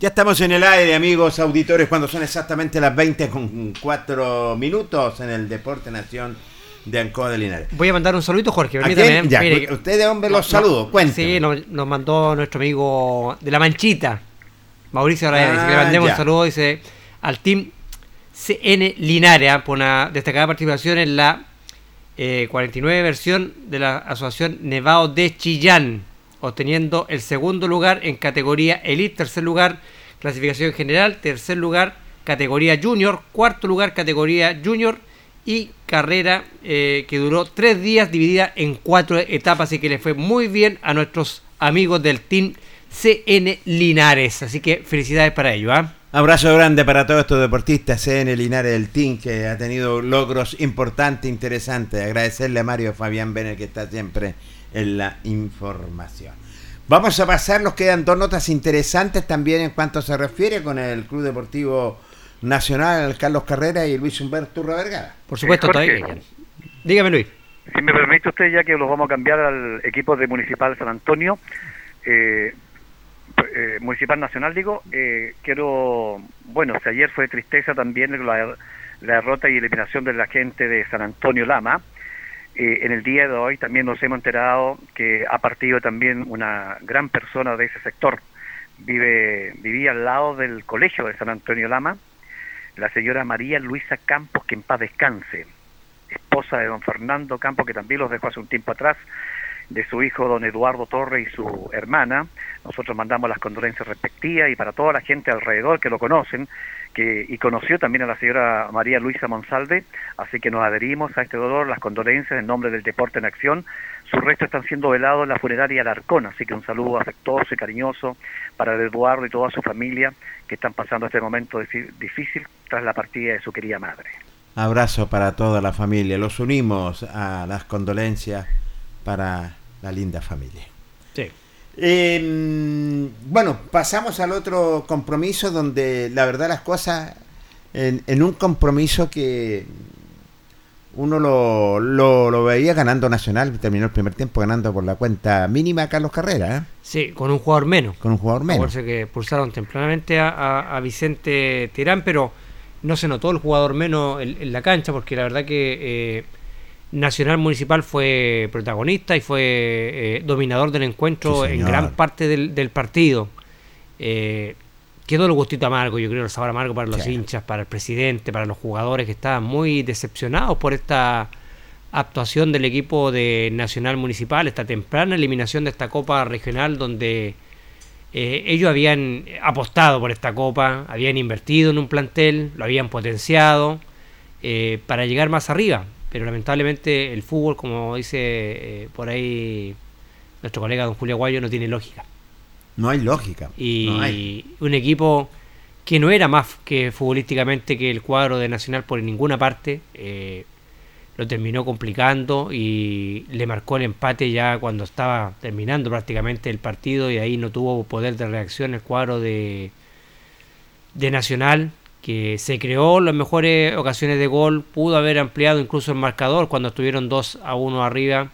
Ya estamos en el aire, amigos auditores, cuando son exactamente las 20 con 4 minutos en el Deporte Nación de Ancoa de Linares. Voy a mandar un saludito, Jorge. ¿A Permítame. Ya, Mire, ustedes, hombre, los no, saludos. Cuénteme. Sí, nos, nos mandó nuestro amigo de La Manchita, Mauricio Araya. Ah, que le mandemos ya. un saludo, dice, al team CN Linares, ah, por una destacada participación en la eh, 49 versión de la Asociación Nevado de Chillán, obteniendo el segundo lugar en categoría Elite, tercer lugar clasificación general, tercer lugar categoría Junior, cuarto lugar categoría Junior y carrera eh, que duró tres días dividida en cuatro etapas, así que le fue muy bien a nuestros amigos del Team CN Linares, así que felicidades para ellos. ¿ah? Abrazo grande para todos estos deportistas CN Linares del Team que ha tenido logros importantes, interesantes. Agradecerle a Mario Fabián Benel que está siempre en la información. Vamos a pasar, nos quedan dos notas interesantes también en cuanto se refiere con el Club Deportivo Nacional Carlos Carrera y Luis Humberto Urra Vergara. Por supuesto, Eh, Jorge. todavía. Dígame Luis. Si me permite usted, ya que los vamos a cambiar al equipo de Municipal San Antonio, eh, eh, Municipal Nacional, digo, eh, quiero, bueno, si ayer fue tristeza también la, la derrota y eliminación de la gente de San Antonio Lama, eh, en el día de hoy también nos hemos enterado que ha partido también una gran persona de ese sector. Vive, vivía al lado del colegio de San Antonio Lama, la señora María Luisa Campos, que en paz descanse esposa de don Fernando Campos, que también los dejó hace un tiempo atrás. de su hijo don Eduardo Torre y su hermana. Nosotros mandamos las condolencias respectivas y para toda la gente alrededor que lo conocen, y conoció también a la señora María Luisa Monsalve, así que nos adherimos a este dolor, las condolencias en nombre del Deporte en Acción. Sus restos están siendo velados en la funeraria Alarcón, así que un saludo afectuoso y cariñoso para Eduardo y toda su familia que están pasando este momento difícil tras la partida de su querida madre. Abrazo para toda la familia. Los unimos a las condolencias para la linda familia. Eh, bueno, pasamos al otro compromiso donde la verdad las cosas, en, en un compromiso que uno lo, lo, lo veía ganando Nacional, terminó el primer tiempo ganando por la cuenta mínima Carlos Carrera, ¿eh? Sí, con un jugador menos. con un jugador menos. Acuérdense que pulsaron tempranamente a, a- a Vicente Tirán, pero no se notó el jugador menos en, en la cancha, porque la verdad que eh, Nacional Municipal fue protagonista y fue eh, dominador del encuentro Sí, en gran parte del, del partido. Eh, quedó el gustito amargo, yo creo, el sabor amargo para los Sí. hinchas, para el presidente, para los jugadores que estaban muy decepcionados por esta actuación del equipo de Nacional Municipal, esta temprana eliminación de esta Copa Regional donde eh, ellos habían apostado por esta Copa, habían invertido en un plantel, lo habían potenciado eh, para llegar más arriba, pero lamentablemente el fútbol, como dice eh, por ahí nuestro colega don Julio Aguayo, no tiene lógica No hay lógica. y no hay. un equipo que no era más que futbolísticamente que el cuadro de Nacional por ninguna parte eh, lo terminó complicando y le marcó el empate ya cuando estaba terminando prácticamente el partido y ahí no tuvo poder de reacción el cuadro de de Nacional que se creó las mejores ocasiones de gol pudo haber ampliado incluso el marcador cuando estuvieron 2 a 1 arriba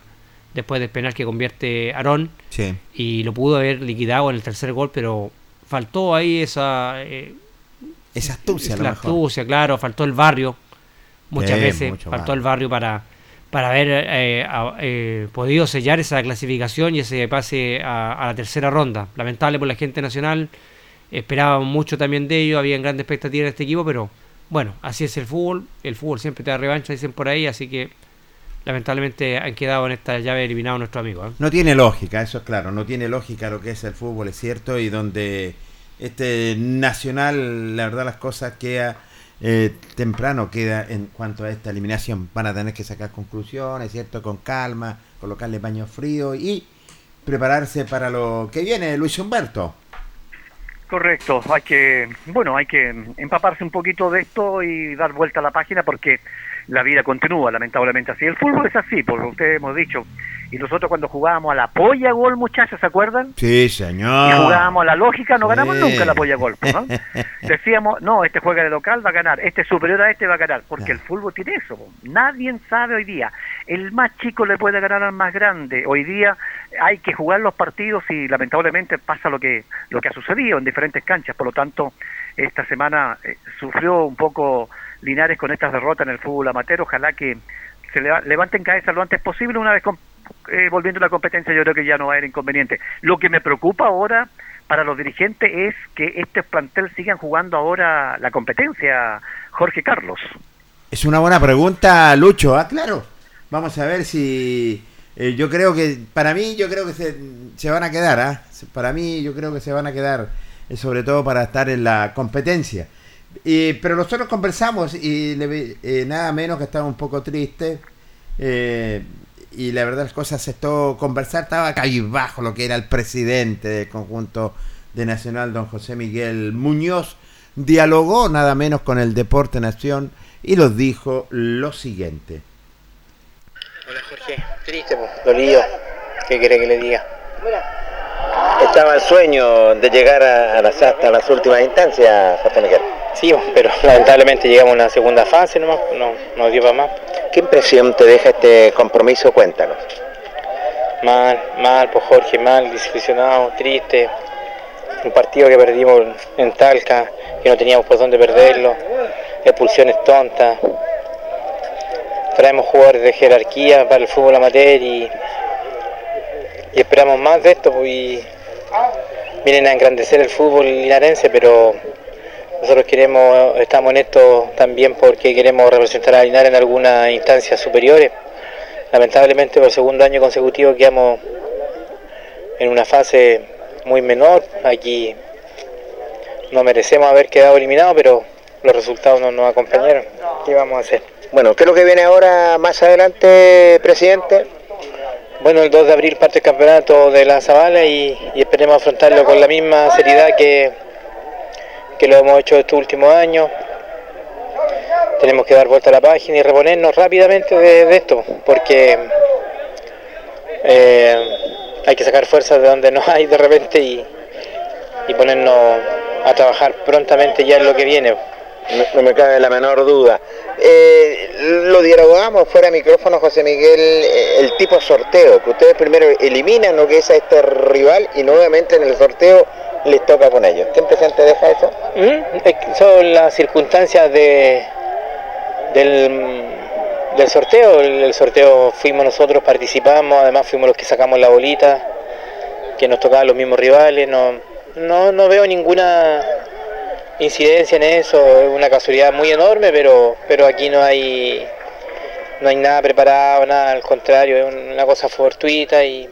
después del penal que convierte Aarón Sí. y lo pudo haber liquidado en el tercer gol, pero faltó ahí esa eh, Esa astucia, a lo la mejor. astucia, claro, faltó el barrio muchas Sí, veces, faltó barrio. el barrio para para haber eh, eh, podido sellar esa clasificación y ese pase a, a la tercera ronda. Lamentable por la gente nacional, esperaban mucho también de ellos, habían grandes expectativas de este equipo, pero bueno, así es el fútbol, el fútbol siempre te da revancha, dicen por ahí, así que lamentablemente han quedado en esta llave eliminados nuestros amigos. ¿eh? No tiene lógica, eso es claro, no tiene lógica lo que es el fútbol, es cierto, y donde este Nacional, la verdad las cosas queda eh, temprano, queda en cuanto a esta eliminación, van a tener que sacar conclusiones, cierto, con calma, colocarle paño frío y prepararse para lo que viene, Luis Humberto. Correcto, hay que, bueno, hay que empaparse un poquito de esto y dar vuelta a la página porque la vida continúa, lamentablemente así. El fútbol es así, por lo que ustedes hemos dicho. Y nosotros cuando jugábamos a la polla gol, muchachos, ¿se acuerdan? Sí, Y señor. jugábamos a la lógica, no ganamos nunca la polla gol. ¿no? Decíamos, no, este juega de local, va a ganar, este es superior a este va a ganar, porque Claro. el fútbol tiene eso. Nadie sabe hoy día. El más chico le puede ganar al más grande. Hoy día hay que jugar los partidos y lamentablemente pasa lo que lo que ha sucedido en diferentes canchas. Por lo tanto, esta semana eh, sufrió un poco Linares con estas derrotas en el fútbol amateur. Ojalá que se leva- levanten cabeza lo antes posible una vez con- eh, volviendo a la competencia yo creo que ya no va a haber inconveniente lo que me preocupa ahora para los dirigentes es que este plantel sigan jugando ahora la competencia Jorge Carlos Es una buena pregunta, Lucho. Ah, claro. Vamos a ver si. eh, yo creo que. Para mí, yo creo que se, se van a quedar. ¿ah? Para mí, yo creo que se van a quedar. eh, sobre todo para estar en la competencia. Pero nosotros conversamos y le eh, nada menos que estaba un poco triste. Y la verdad, las cosas se estuvo conversar. Estaba bajo lo que era el presidente del conjunto de Nacional, don José Miguel Muñoz. Dialogó nada menos con el Deporte Nación y nos dijo lo siguiente. Hola Jorge, triste, dolido. ¿Qué quiere que le diga? Estaba el sueño de llegar a, las, hasta las últimas instancias, Jorge Miguel. Sí, pero lamentablemente llegamos a una segunda fase nomás, no, no dio para más. ¿Qué impresión te deja este compromiso? Cuéntanos. Mal, mal, pues Jorge, mal, desilusionado, triste. Un partido que perdimos en Talca, que no teníamos por dónde perderlo. Expulsiones tontas. Traemos jugadores de jerarquía para el fútbol amateur y, y esperamos más de esto. Pues, y vienen a engrandecer el fútbol linarense, pero nosotros queremos, estamos en esto también porque queremos representar a Linares en algunas instancias superiores. lamentablemente por segundo año consecutivo quedamos en una fase muy menor. Aquí no merecemos haber quedado eliminados, pero los resultados no nos acompañaron. ¿Qué vamos a hacer? Bueno, ¿qué es lo que viene ahora más adelante, presidente? Bueno, el 2 de abril parte el campeonato de la Zabala y, y esperemos afrontarlo con la misma seriedad que, que lo hemos hecho estos últimos años. Tenemos que dar vuelta a la página y reponernos rápidamente de, esto, porque eh, hay que sacar fuerzas de donde no hay de repente y, y ponernos a trabajar prontamente ya en lo que viene. No, no me cabe la menor duda. Eh, lo dialogamos fuera de micrófono, José Miguel, eh, el tipo sorteo, que ustedes primero eliminan lo que es a este rival y nuevamente en el sorteo les toca con ellos. ¿Qué impresión te deja eso? Son las circunstancias de, del, del sorteo. El, el sorteo fuimos nosotros, participamos, además fuimos los que sacamos la bolita, que nos tocaban los mismos rivales. No, no, no veo ninguna incidencia en eso, es una casualidad muy enorme, pero, pero aquí no hay no hay nada preparado, nada, al contrario, es una cosa fortuita y,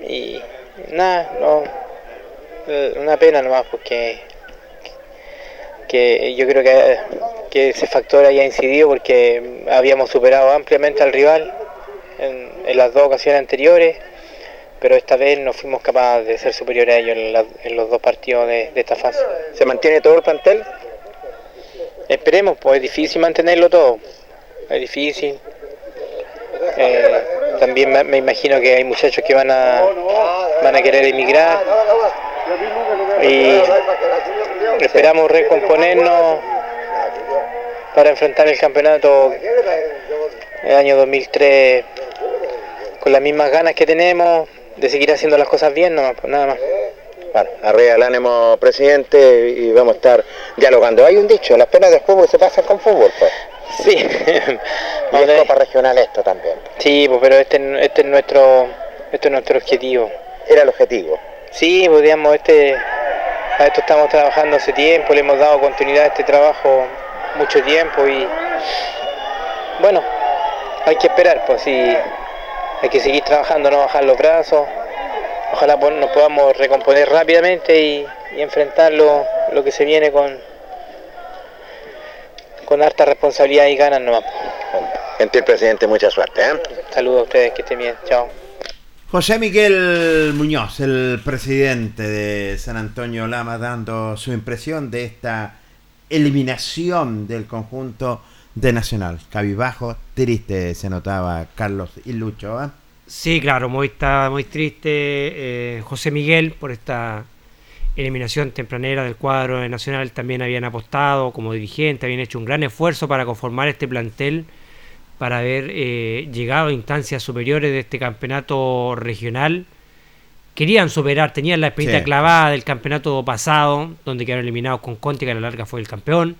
y nada, no, una pena nomás porque que yo creo que, que ese factor haya incidido porque habíamos superado ampliamente al rival en, en las dos ocasiones anteriores pero esta vez no fuimos capaces de ser superiores a ellos en, la- en los dos partidos de, de esta fase. ¿Se mantiene todo el plantel? Esperemos, pues es difícil mantenerlo todo, es difícil. Eh, también me, me imagino que hay muchachos que van a, van a querer emigrar y esperamos recomponernos para enfrentar el campeonato el año 2003 con las mismas ganas que tenemos de seguir haciendo las cosas bien, nomás, pues nada más. Bueno, arriba el ánimo, presidente, y vamos a estar dialogando. Hay un dicho, las penas del fútbol se pasan con fútbol, pues. Sí, Y es Copa Regional esto también. sí, pues, pero este, este es nuestro este es nuestro objetivo. Era el objetivo. Sí, pues digamos, este, a esto estamos trabajando hace tiempo, le hemos dado continuidad a este trabajo mucho tiempo y bueno, hay que esperar, pues sí, hay que seguir trabajando, no bajar los brazos, ojalá po- nos podamos recomponer rápidamente y, y enfrentar lo, lo que se viene con, con harta responsabilidad y ganas nomás. Gentil presidente, mucha suerte. ¿eh? Saludos a ustedes, que estén bien, chao. José Miguel Muñoz, el presidente de San Antonio Lama, dando su impresión de esta eliminación del conjunto de Nacional. Cabibajo, triste se notaba Carlos y Lucho. ¿eh? Sí, claro, muy, está muy triste eh, José Miguel por esta eliminación tempranera del cuadro de Nacional. También habían apostado como dirigente, habían hecho un gran esfuerzo para conformar este plantel, para haber eh, llegado a instancias superiores de este campeonato regional. Querían superar, tenían la espinita Sí. clavada del campeonato pasado, donde quedaron eliminados con Conti, que a la larga fue el campeón.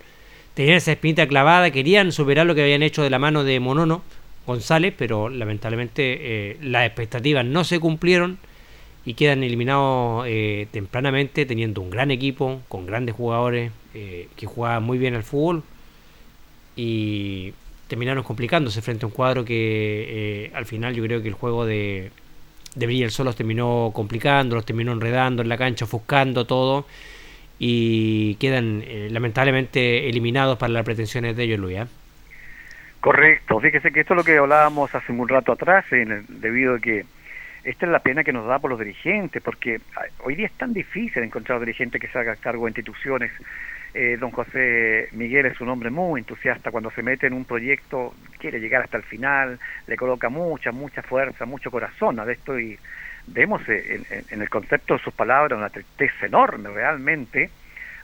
Tenían esa espinita clavada, querían superar lo que habían hecho de la mano de Monono González, pero lamentablemente eh, las expectativas no se cumplieron y quedan eliminados eh, tempranamente, teniendo un gran equipo, con grandes jugadores que jugaban muy bien al fútbol y terminaron complicándose frente a un cuadro que eh, al final yo creo que el juego de, de Briel solo los terminó complicando, los terminó enredando en la cancha, ofuscando todo y quedan eh, lamentablemente eliminados para las pretensiones de ellos, Luis. ¿eh? Correcto, fíjese que esto es lo que hablábamos hace un rato atrás, en el- debido a que esta es la pena que nos da por los dirigentes, porque ah, hoy día es tan difícil encontrar dirigentes que se hagan cargo de instituciones. Eh, don José Miguel es un hombre muy entusiasta cuando se mete en un proyecto, quiere llegar hasta el final, le coloca mucha, mucha fuerza, mucho corazón a esto y vemos eh, en, en- el concepto de sus palabras una tristeza enorme realmente.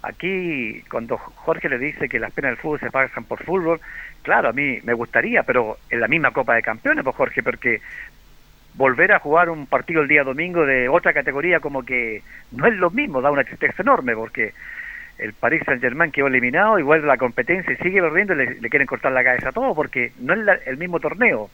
Aquí, cuando Jorge le dice que las penas del fútbol se pagan por fútbol, claro, a mí me gustaría, pero en la misma Copa de Campeones, pues Jorge, porque volver a jugar un partido el día domingo de otra categoría como que no es lo mismo, da una tristeza enorme, porque el Paris Saint Germain quedó eliminado, igual la competencia sigue perdiendo le, le quieren cortar la cabeza a todo, porque no es la- el mismo torneo.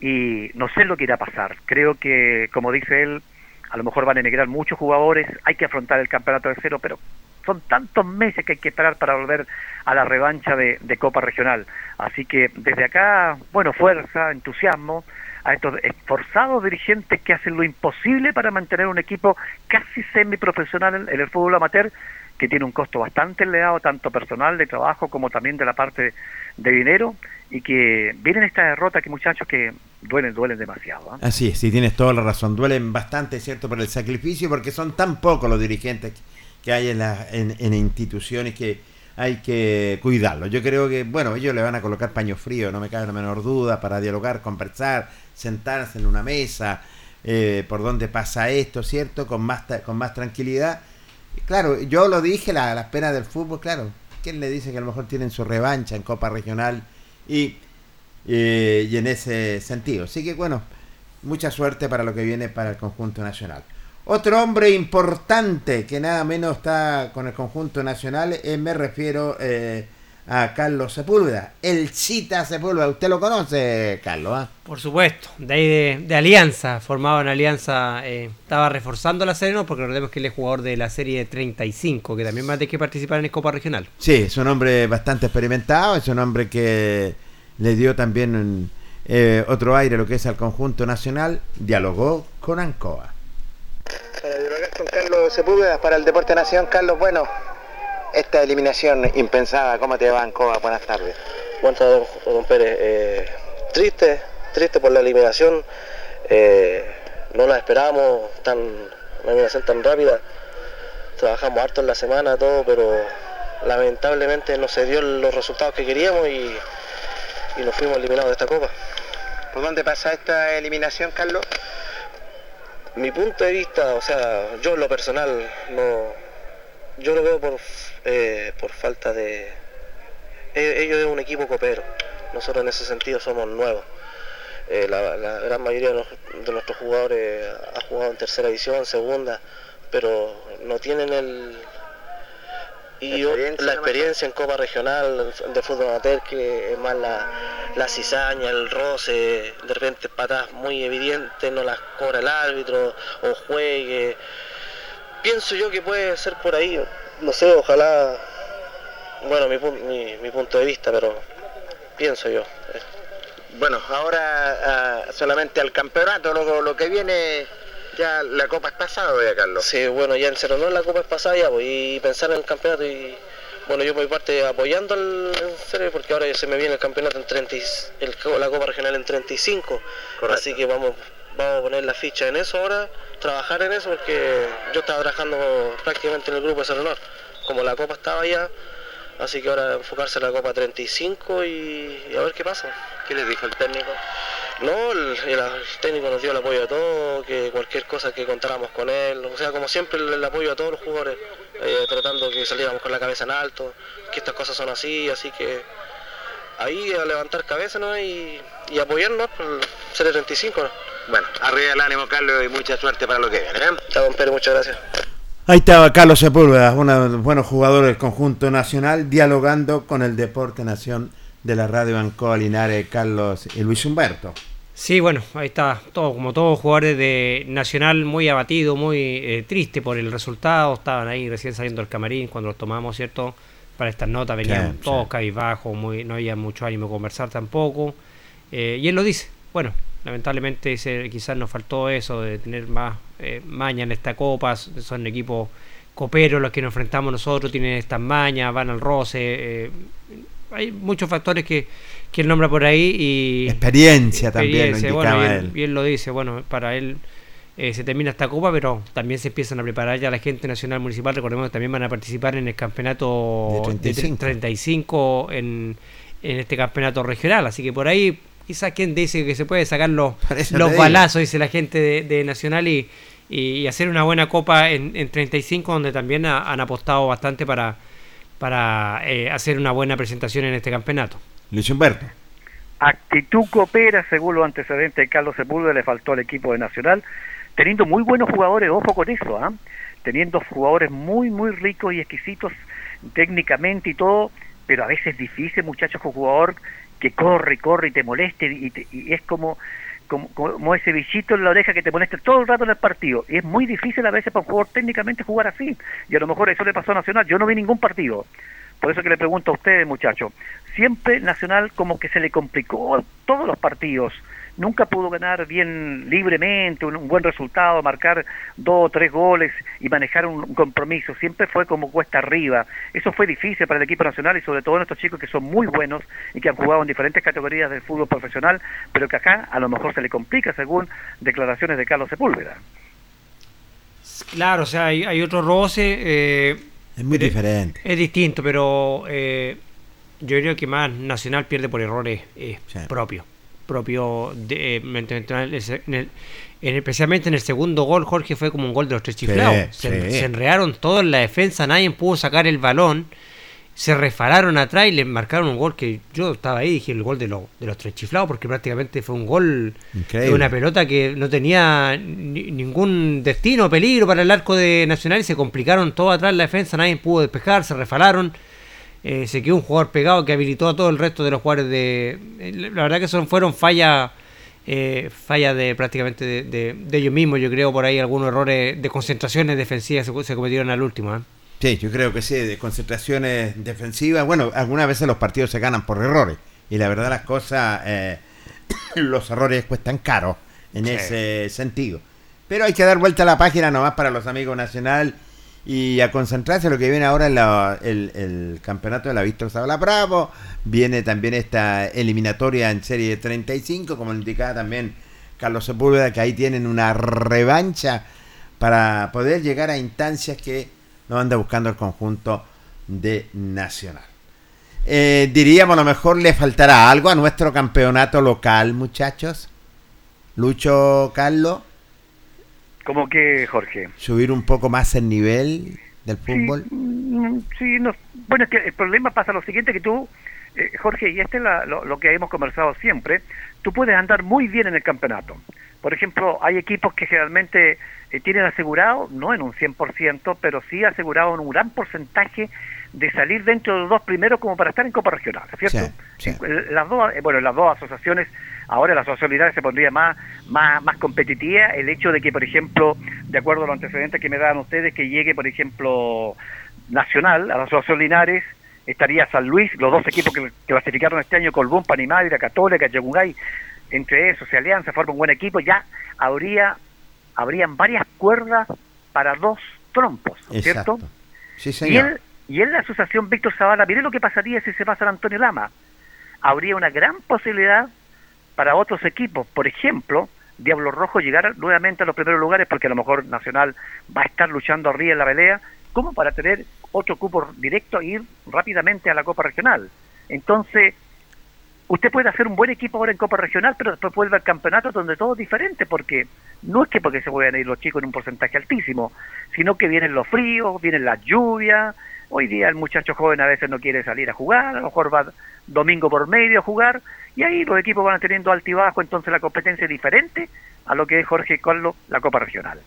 Y no sé lo que irá a pasar. Creo que, como dice él, a lo mejor van a emigrar muchos jugadores, hay que afrontar el campeonato de cero, pero son tantos meses que hay que esperar para volver a la revancha de, de Copa Regional. Así que desde acá, bueno, fuerza, entusiasmo a estos esforzados dirigentes que hacen lo imposible para mantener un equipo casi semiprofesional en, en el fútbol amateur que tiene un costo bastante elevado, tanto personal de trabajo como también de la parte de dinero, y que vienen estas derrotas que muchachos que duelen, duelen demasiado. ¿ah? Así es, sí, tienes toda la razón. Duelen bastante, ¿cierto?, por el sacrificio, porque son tan pocos los dirigentes que hay en, la, en, instituciones que hay que cuidarlos. Yo creo que, bueno, ellos le van a colocar paño frío, no me cabe la menor duda, para dialogar, conversar, sentarse en una mesa, eh, por dónde pasa esto, ¿cierto?, con más, con más tranquilidad. Claro, yo lo dije, la, las penas del fútbol, claro. ¿Quién le dice que a lo mejor tienen su revancha en Copa Regional? Y, y en ese sentido. Así que bueno, mucha suerte para lo que viene para el conjunto nacional. Otro hombre importante que nada menos está con el conjunto nacional, eh, me refiero eh, a Carlos Sepúlveda, el Chita Sepúlveda. ¿Usted lo conoce, Carlos? ah? Por supuesto, de ahí de, de Alianza, formado en Alianza, eh, estaba reforzando la Serena porque recordemos que él es jugador de la serie 35, que también va a tener que participar en el Copa Regional. Sí, es un hombre bastante experimentado, es un hombre que le dio también eh, otro aire a lo que es al conjunto nacional, dialogó con Ancoa. Para dialogar con Carlos Sepúlveda para el Deporte Nación. Carlos, bueno, esta eliminación impensada, ¿cómo te va, Ancoa? Buenas tardes. Buenas tardes, don, Pérez. Eh, triste, triste por la eliminación. Eh, no la esperábamos, tan, una eliminación tan rápida. Trabajamos harto en la semana, todo, pero lamentablemente no se dio los resultados que queríamos y, y nos fuimos eliminados de esta copa. ¿Por dónde pasa esta eliminación, Carlos? Mi punto de vista, o sea, yo en lo personal, no, yo lo veo por, eh, por falta de... e- Ellos es un equipo copero, nosotros en ese sentido somos nuevos. Eh, la, la gran mayoría de, nuestros jugadores ha jugado en tercera división, segunda, pero no tienen el... Y yo- la experiencia en Copa Regional de fútbol amateur, que es más la, la cizaña, el roce, de repente patadas muy evidentes, no las cobra el árbitro o juegue. Pienso yo que puede ser por ahí, no sé, ojalá, bueno, mi, mi, mi punto de vista, pero pienso yo. Bueno, ahora ah, solamente al campeonato, lo, lo que viene, ya la copa es pasada, ya, Carlos. Sí, bueno, ya en Cerro no la Copa es pasada ya, pues, y pensar en el campeonato y bueno, yo por mi parte apoyando al serio porque ahora ya se me viene el campeonato en 30, y- el, la Copa Regional en 35, así que vamos, vamos a poner la ficha en eso ahora, trabajar en eso porque yo estaba trabajando prácticamente en el grupo de Cerro Nor, como la Copa estaba ya, así que ahora enfocarse en la Copa 35 y, y a ver qué pasa. ¿Qué les dijo el técnico? No, el, el- el técnico nos dio el apoyo a todos, que cualquier cosa que contáramos con él, o sea, como siempre el, el apoyo a todos los jugadores, eh, tratando que saliéramos con la cabeza en alto, que estas cosas son así, así que ahí a levantar cabeza ¿no? y, y apoyarnos por el Serie 35. ¿no? Bueno, arriba el ánimo, Carlos, y mucha suerte para lo que viene. ¿eh? Don Pérez, muchas gracias. Ahí estaba Carlos Sepúlveda, uno de los buenos jugadores del conjunto nacional, dialogando con el Deporte Nación de la radio Ancoa Linares, Carlos y Luis Humberto. Sí, bueno, ahí está, todo, como todos jugadores de Nacional muy abatido, muy eh, triste por el resultado, estaban ahí recién saliendo del camarín cuando los tomamos, ¿cierto? Para estas notas venían Sí, todos sí. cabizbajos, muy, no había mucho ánimo de conversar tampoco. Eh, y él lo dice, bueno, lamentablemente dice, quizás nos faltó eso de tener más eh, maña en esta copa, son equipos coperos los que nos enfrentamos nosotros, tienen estas mañas, van al roce, eh, hay muchos factores que, que él nombra por ahí y Experiencia también, lo bueno, y él. él lo dice, bueno, para él eh, se termina esta copa, pero también se empiezan a preparar ya la gente nacional municipal, recordemos que también van a participar en el campeonato De 35. 35 en, en este campeonato regional, así que por ahí quizás quien dice que se puede sacar los, los balazos, dice la gente de, de Nacional y, y, y hacer una buena copa en, en 35 donde también ha- han apostado bastante para, para eh, hacer una buena presentación en este campeonato. Luis Humberto. Actitud coopera, según los antecedentes de Carlos Sepúlveda, le faltó al equipo de Nacional, teniendo muy buenos jugadores, ojo con eso, ¿ah? teniendo jugadores muy, muy ricos y exquisitos técnicamente y todo, pero a veces es difícil, muchachos, con jugador que corre corre y te moleste y, te- y es como como, como ese bichito en la oreja que te molesta todo el rato en el partido. Y es muy difícil a veces para un jugador técnicamente jugar así. Y a lo mejor eso le pasó a Nacional. Yo no vi ningún partido. Por eso que le pregunto a ustedes, muchachos. Siempre Nacional como que se le complicó todos los partidos. Nunca pudo ganar bien libremente, un, un buen resultado, marcar dos o tres goles y manejar un, un compromiso. Siempre fue como cuesta arriba. Eso fue difícil para el equipo nacional y sobre todo nuestros chicos que son muy buenos y que han jugado en diferentes categorías del fútbol profesional, pero que acá a lo mejor se le complica según declaraciones de Carlos Sepúlveda. Claro, o sea, hay, hay otro roce. eh, Es muy diferente. Es distinto, pero eh, yo creo que más Nacional pierde por errores eh, propios. Propio de, eh, en el- en el- en- especialmente en el segundo gol, Jorge fue como un gol de los tres chiflados. se, sí. se enredaron todos en la defensa, nadie pudo sacar el balón. Se refararon atrás y le marcaron un gol que yo estaba ahí y dije el gol de, los de los tres chiflados porque prácticamente fue un gol Increíble. de una pelota que no tenía ni- ningún destino, peligro para el arco de Nacional y se complicaron todo atrás en la defensa, nadie pudo despejar, se refalaron. Eh, se quedó un jugador pegado que habilitó a todo el resto de los jugadores de... eh, La verdad que son, fueron fallas eh, fallas de prácticamente de, de- de ellos mismos, yo creo por ahí algunos errores de concentraciones defensivas se, se cometieron al último. ¿eh? Sí, yo creo que sí, de concentraciones defensivas. Bueno, algunas veces los partidos se ganan por errores. Y la verdad las cosas, eh, los errores cuestan caro en Sí. ese sentido. Pero hay que dar vuelta a la página nomás para los amigos nacional y a concentrarse en lo que viene ahora en el, campeonato de la Víctor Zabala Bravo. Viene también esta eliminatoria en serie de 35, como indicaba también Carlos Sepúlveda, que ahí tienen una revancha para poder llegar a instancias que no anda buscando el conjunto de Nacional. Eh, diríamos, a lo mejor le faltará algo a nuestro campeonato local, muchachos. Lucho, Carlos, Como que, Jorge. subir un poco más el nivel del fútbol. Mm, Sí, no, bueno, es que el problema pasa lo siguiente que tú, eh, Jorge, y este es la- lo, lo que hemos conversado siempre, tú puedes andar muy bien en el campeonato. Por ejemplo, hay equipos que generalmente eh, tienen asegurado, no en un 100%, pero sí asegurado en un gran porcentaje de salir dentro de los dos primeros como para estar en Copa Regional, ¿cierto? Sí, sí. En- Las dos, eh, bueno, las dos asociaciones, ahora la asociación Linares se pondría más, más, más competitiva, el hecho de que, por ejemplo, de acuerdo a los antecedentes que me dan ustedes, que llegue, por ejemplo, Nacional, a la asociación Linares, estaría San Luis, los dos equipos que, clasificaron este año, Colbún, Panimadra, Católica, Yagungay, entre esos se alianza, forma un buen equipo, ya habría, habrían varias cuerdas para dos trompos, ¿cierto? Sí, Y señor. él, y en la asociación Víctor Zavala, mire lo que pasaría si se va a Antonio Lama. Habría una gran posibilidad para otros equipos, por ejemplo, Diablo Rojo llegar nuevamente a los primeros lugares, porque a lo mejor Nacional va a estar luchando arriba en la pelea, como para tener otro cupo directo e ir rápidamente a la Copa Regional. Entonces, usted puede hacer un buen equipo ahora en Copa Regional, pero después vuelve al campeonato donde todo es diferente, porque no es que porque se puedan ir los chicos en un porcentaje altísimo, sino que vienen los fríos, vienen las lluvias. Hoy día el muchacho joven a veces no quiere salir a jugar, a lo mejor va domingo por medio a jugar, y ahí los equipos van teniendo altibajo, entonces la competencia es diferente a lo que es Jorge Carlos, la Copa Regional.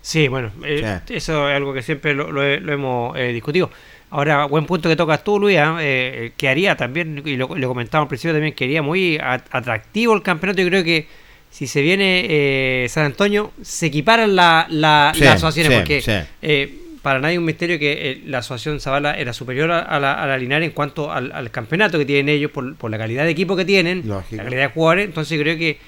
Sí, bueno, eh, eso es algo que siempre lo, lo he- lo hemos eh, discutido. Ahora, buen punto que tocas tú, Luis, ¿ah? eh, que haría también, y lo, lo comentaba al principio también, que haría muy atractivo el campeonato. Yo creo que si se viene eh, San Antonio, se equiparan la, la- Sí, las asociaciones, sí, porque sí. eh, para nadie un misterio que eh, la asociación Zavala era superior a, la, a la Linares en cuanto al, al campeonato que tienen ellos, por, por la calidad de equipo que tienen, la calidad de jugadores. Entonces creo que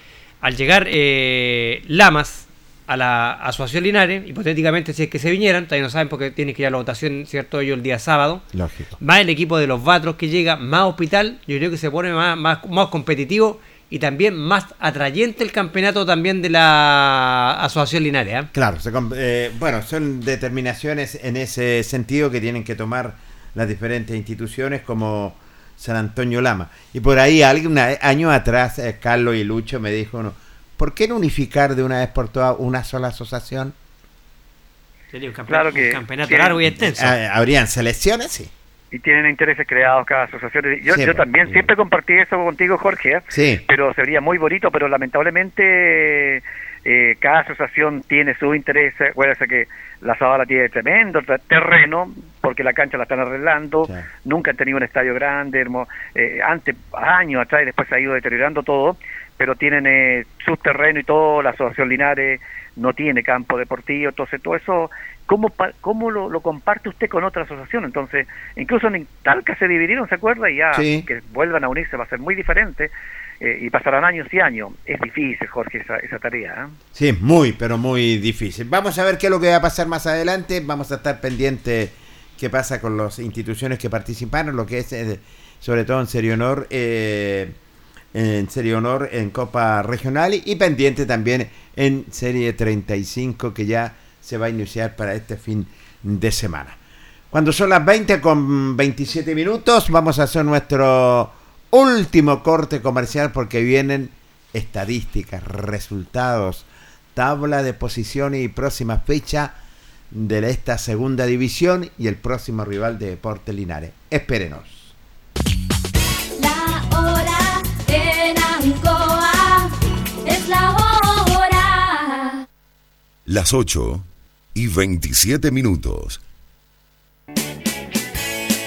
al llegar eh, Lamas a la asociación Linares, hipotéticamente si es que se vinieran, todavía no saben porque tiene que ir a la votación, ¿cierto? Ellos el día sábado. Lógico. Más el equipo de los Batros que llega, más hospital, yo creo que se pone más, más, más competitivo y también más atrayente el campeonato también de la asociación Linares. ¿ah? Claro, se eh, bueno, son determinaciones en ese sentido que tienen que tomar las diferentes instituciones como San Antonio Lama. Y por ahí algún año atrás, eh, Carlos y Lucho me dijo, no, ¿por qué no unificar de una vez por todas una sola asociación? Sería un campeonato, Claro que- un campeonato que- largo y extenso. Ah, ¿Habrían selecciones? Sí. Y tienen intereses creados cada asociación. Yo, yo también siempre compartí eso contigo, Jorge, ¿eh? Sí. pero sería muy bonito, pero lamentablemente eh, cada asociación tiene su interés. Acuérdense que la Zabala tiene tremendo ter- terreno, porque la cancha la están arreglando, nunca han tenido un estadio grande, hermo- eh, antes, años atrás, y después se ha ido deteriorando todo, pero tienen eh, sus terrenos y todo, la Asociación Linares no tiene campo deportivo, entonces todo eso, ¿cómo, cómo lo, lo comparte usted con otra asociación? Entonces, incluso en Talca se dividieron, ¿se acuerda? Y ya Sí. que vuelvan a unirse va a ser muy diferente eh, y pasarán años y años. Es difícil, Jorge, esa, esa tarea. ¿eh? Sí, muy, pero muy difícil. Vamos a ver qué es lo que va a pasar más adelante. Vamos a estar pendientes qué pasa con las instituciones que participaron, lo que es, eh, sobre todo en Serie Honor, eh, en Serie Honor en Copa Regional y pendiente también en Serie 35 que ya se va a iniciar para este fin de semana. Cuando son las 20 con 27 minutos, vamos a hacer nuestro último corte comercial porque vienen estadísticas, resultados, tabla de posiciones y próxima fecha de esta segunda división y el próximo rival de Deportes Linares. Espérenos. La hora en Ancoa es la hora. Las 8 y 27 minutos.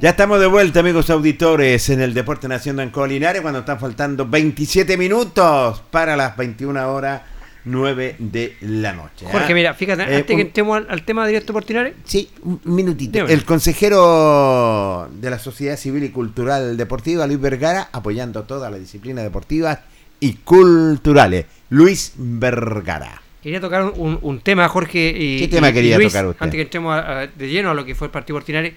Ya estamos de vuelta, amigos auditores, en el Deporte Nación de Ancoa Linares, cuando están faltando 27 minutos para las 21 horas 9 de la noche. ¿ah? Jorge, mira, fíjate, Eh, antes que entremos al, al tema directo por Linares. Sí, un minutito. Dígame. El consejero de la Sociedad Civil y Cultural Deportiva, Luis Vergara, apoyando todas las disciplinas deportivas y culturales. Luis Vergara. Quería tocar un, un tema, Jorge. Y, ¿Qué tema y- y quería Luis, tocar usted? Antes que entremos a- a- de lleno a lo que fue el partido Portinares.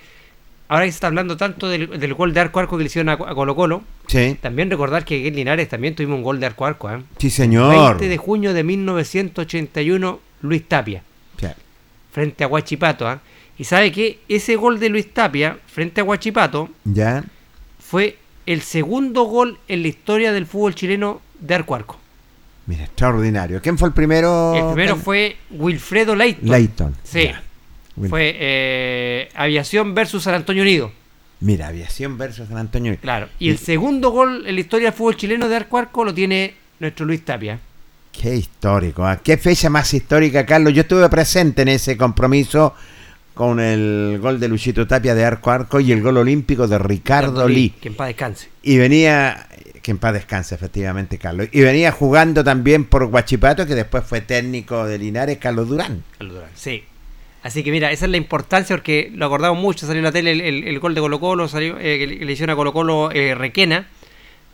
Ahora que se está hablando tanto del, del gol de arco a arco que le hicieron a, a Colo Colo. Sí. También recordar que en Linares también tuvimos un gol de arco a arco. ¿eh? Sí, señor. 20 de junio de 1981, Luis Tapia. Sí. Frente a Huachipato. ¿eh? Y sabe que ese gol de Luis Tapia, frente a Huachipato, Ya. fue el segundo gol en la historia del fútbol chileno de arco a arco. Mira, extraordinario. ¿Quién fue el primero? El primero fue Wilfredo Leighton. Leighton. Sí. Ya. Fue eh, Aviación versus San Antonio Unido. Mira, Aviación versus San Antonio. Claro. Y el segundo gol en la historia del fútbol chileno de arco a arco lo tiene nuestro Luis Tapia. Qué histórico. ¿ah? Qué fecha más histórica, Carlos. Yo estuve presente en ese compromiso con el gol de Luchito Tapia de arco arco y el gol olímpico de Ricardo Lee. Que en paz descanse. Y venía, que en paz descanse efectivamente, Carlos. Y venía jugando también por Guachipato, que después fue técnico de Linares, Carlos Durán. Carlos Durán, Sí. Así que mira, esa es la importancia porque lo acordamos mucho, salió en la tele el, el- el gol de Colo Colo, salió, eh, le hicieron a Colo Colo eh, Requena,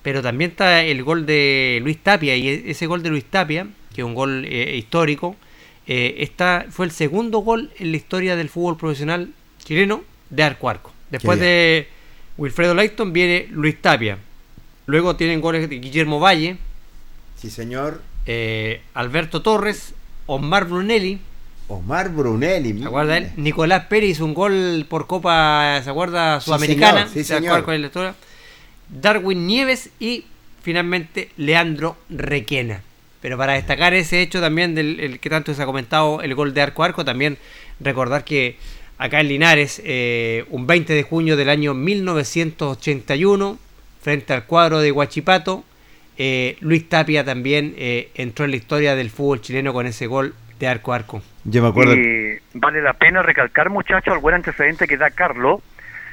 pero también está el gol de Luis Tapia y e- ese gol de Luis Tapia, que es un gol eh, histórico, eh, está, fue el segundo gol en la historia del fútbol profesional chileno de arco arco. Después de Wilfredo Leighton viene Luis Tapia. Luego tienen goles de Guillermo Valle, Sí, señor. Alberto Torres, Omar Brunelli, Omar Brunelli. ¿Se acuerda él? Nicolás Pérez hizo un gol por Copa, ¿se acuerda? Sudamericana. señor, sí, ¿Se acuerda señor. la historia? Darwin Nieves y finalmente Leandro Requena. Pero para destacar ese hecho también del el que tanto se ha comentado, el gol de arco arco, también recordar que acá en Linares, eh, un 20 de junio del año 1981, frente al cuadro de Huachipato, eh, Luis Tapia también eh, entró en la historia del fútbol chileno con ese gol de arco a arco. Yo me acuerdo. Y vale la pena recalcar, muchachos, el buen antecedente que da Carlos,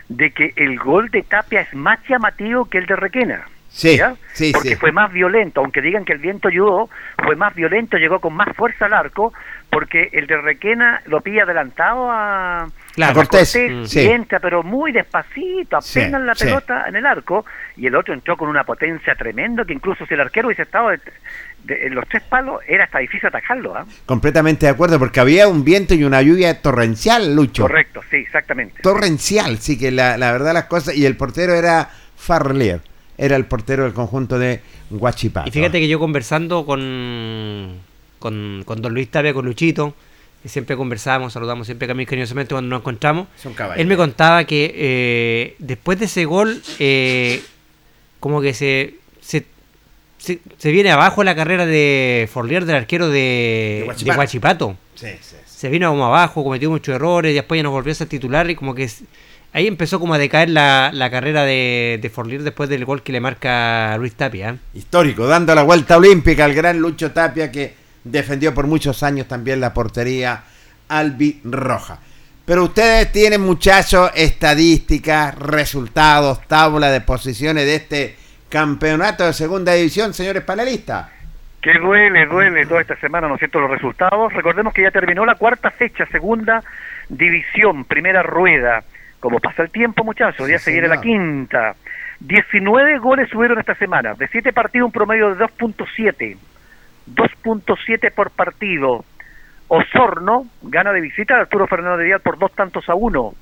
de que el gol de Tapia es más llamativo que el de Requena. Sí, ¿ya? sí, Porque sí. fue más violento, aunque digan que el viento ayudó, fue más violento, llegó con más fuerza al arco, porque el de Requena lo pilla adelantado a, Claro. A Cortés, Cortés sí. y entra, pero muy despacito, Sí, apenas la sí. pelota en el arco, y el otro entró con una potencia tremenda que incluso si el arquero hubiese estado de- los tres palos, era hasta difícil atajarlo. ¿ah? Completamente de acuerdo, porque había un viento y una lluvia torrencial, Lucho. Correcto, sí, exactamente. Torrencial, sí que la, la verdad las cosas. Y el portero era Farlier, era el portero del conjunto de Guachipato. Y fíjate que yo conversando con, con, con don Luis Tapia, con Luchito, que siempre conversábamos, saludamos siempre cami- cariñosamente cuando nos encontramos, Son él me contaba que eh, después de ese gol, eh, como que se, se, se, se viene abajo la carrera de Forlier, del arquero de, De. Huachipato. Sí, sí, sí. Se vino como abajo, cometió muchos errores, y después ya nos volvió a ser titular y como que ahí empezó como a decaer la, la carrera de, de Forlier después del gol que le marca Luis Tapia. Histórico, dando la vuelta olímpica al gran Lucho Tapia que defendió por muchos años también la portería albirroja. Pero ustedes tienen, muchachos, estadísticas, resultados, tabla de posiciones de este campeonato de segunda división, señores panelistas. Que duele, duele toda esta semana, ¿no es cierto?, los resultados. Recordemos que ya terminó la cuarta fecha, segunda división, primera rueda. Como pasa el tiempo, muchachos, ya Sí, se viene la quinta. 19 goles subieron esta semana. De 7 partidos, un promedio de 2.7. 2.7 por partido. Osorno gana de visita a Arturo Fernández de Vial por dos tantos a uno.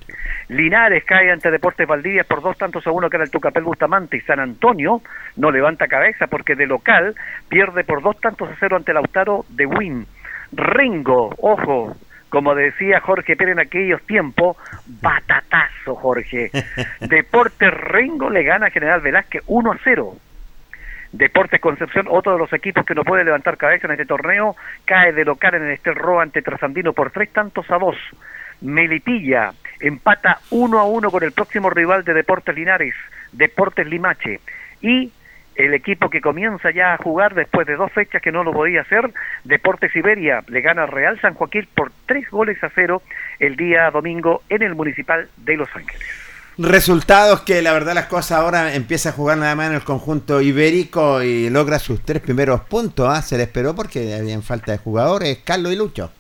Linares cae ante Deportes Valdivia por dos tantos a uno que era el Tucapel Bustamante y San Antonio no levanta cabeza porque de local pierde por dos tantos a cero ante Lautaro de Win. Rengo, ojo, como decía Jorge Pérez en aquellos tiempos, batatazo Jorge. Deportes Rengo le gana a General Velázquez 1 a 0. Deportes Concepción, otro de los equipos que no puede levantar cabeza en este torneo, cae de local en el Estel ante Trasandino por tres tantos a dos. Melipilla empata uno a uno con el próximo rival de Deportes Linares, Deportes Limache. Y el equipo que comienza ya a jugar después de dos fechas que no lo podía hacer, Deportes Iberia le gana al Real San Joaquín por tres goles a cero el día domingo en el Municipal de Los Ángeles. Resultados que la verdad las cosas ahora empieza a jugar nada más en el conjunto ibérico y logra sus tres primeros puntos. ¿ah? Se le esperó porque habían falta de jugadores, Carlos y Lucho.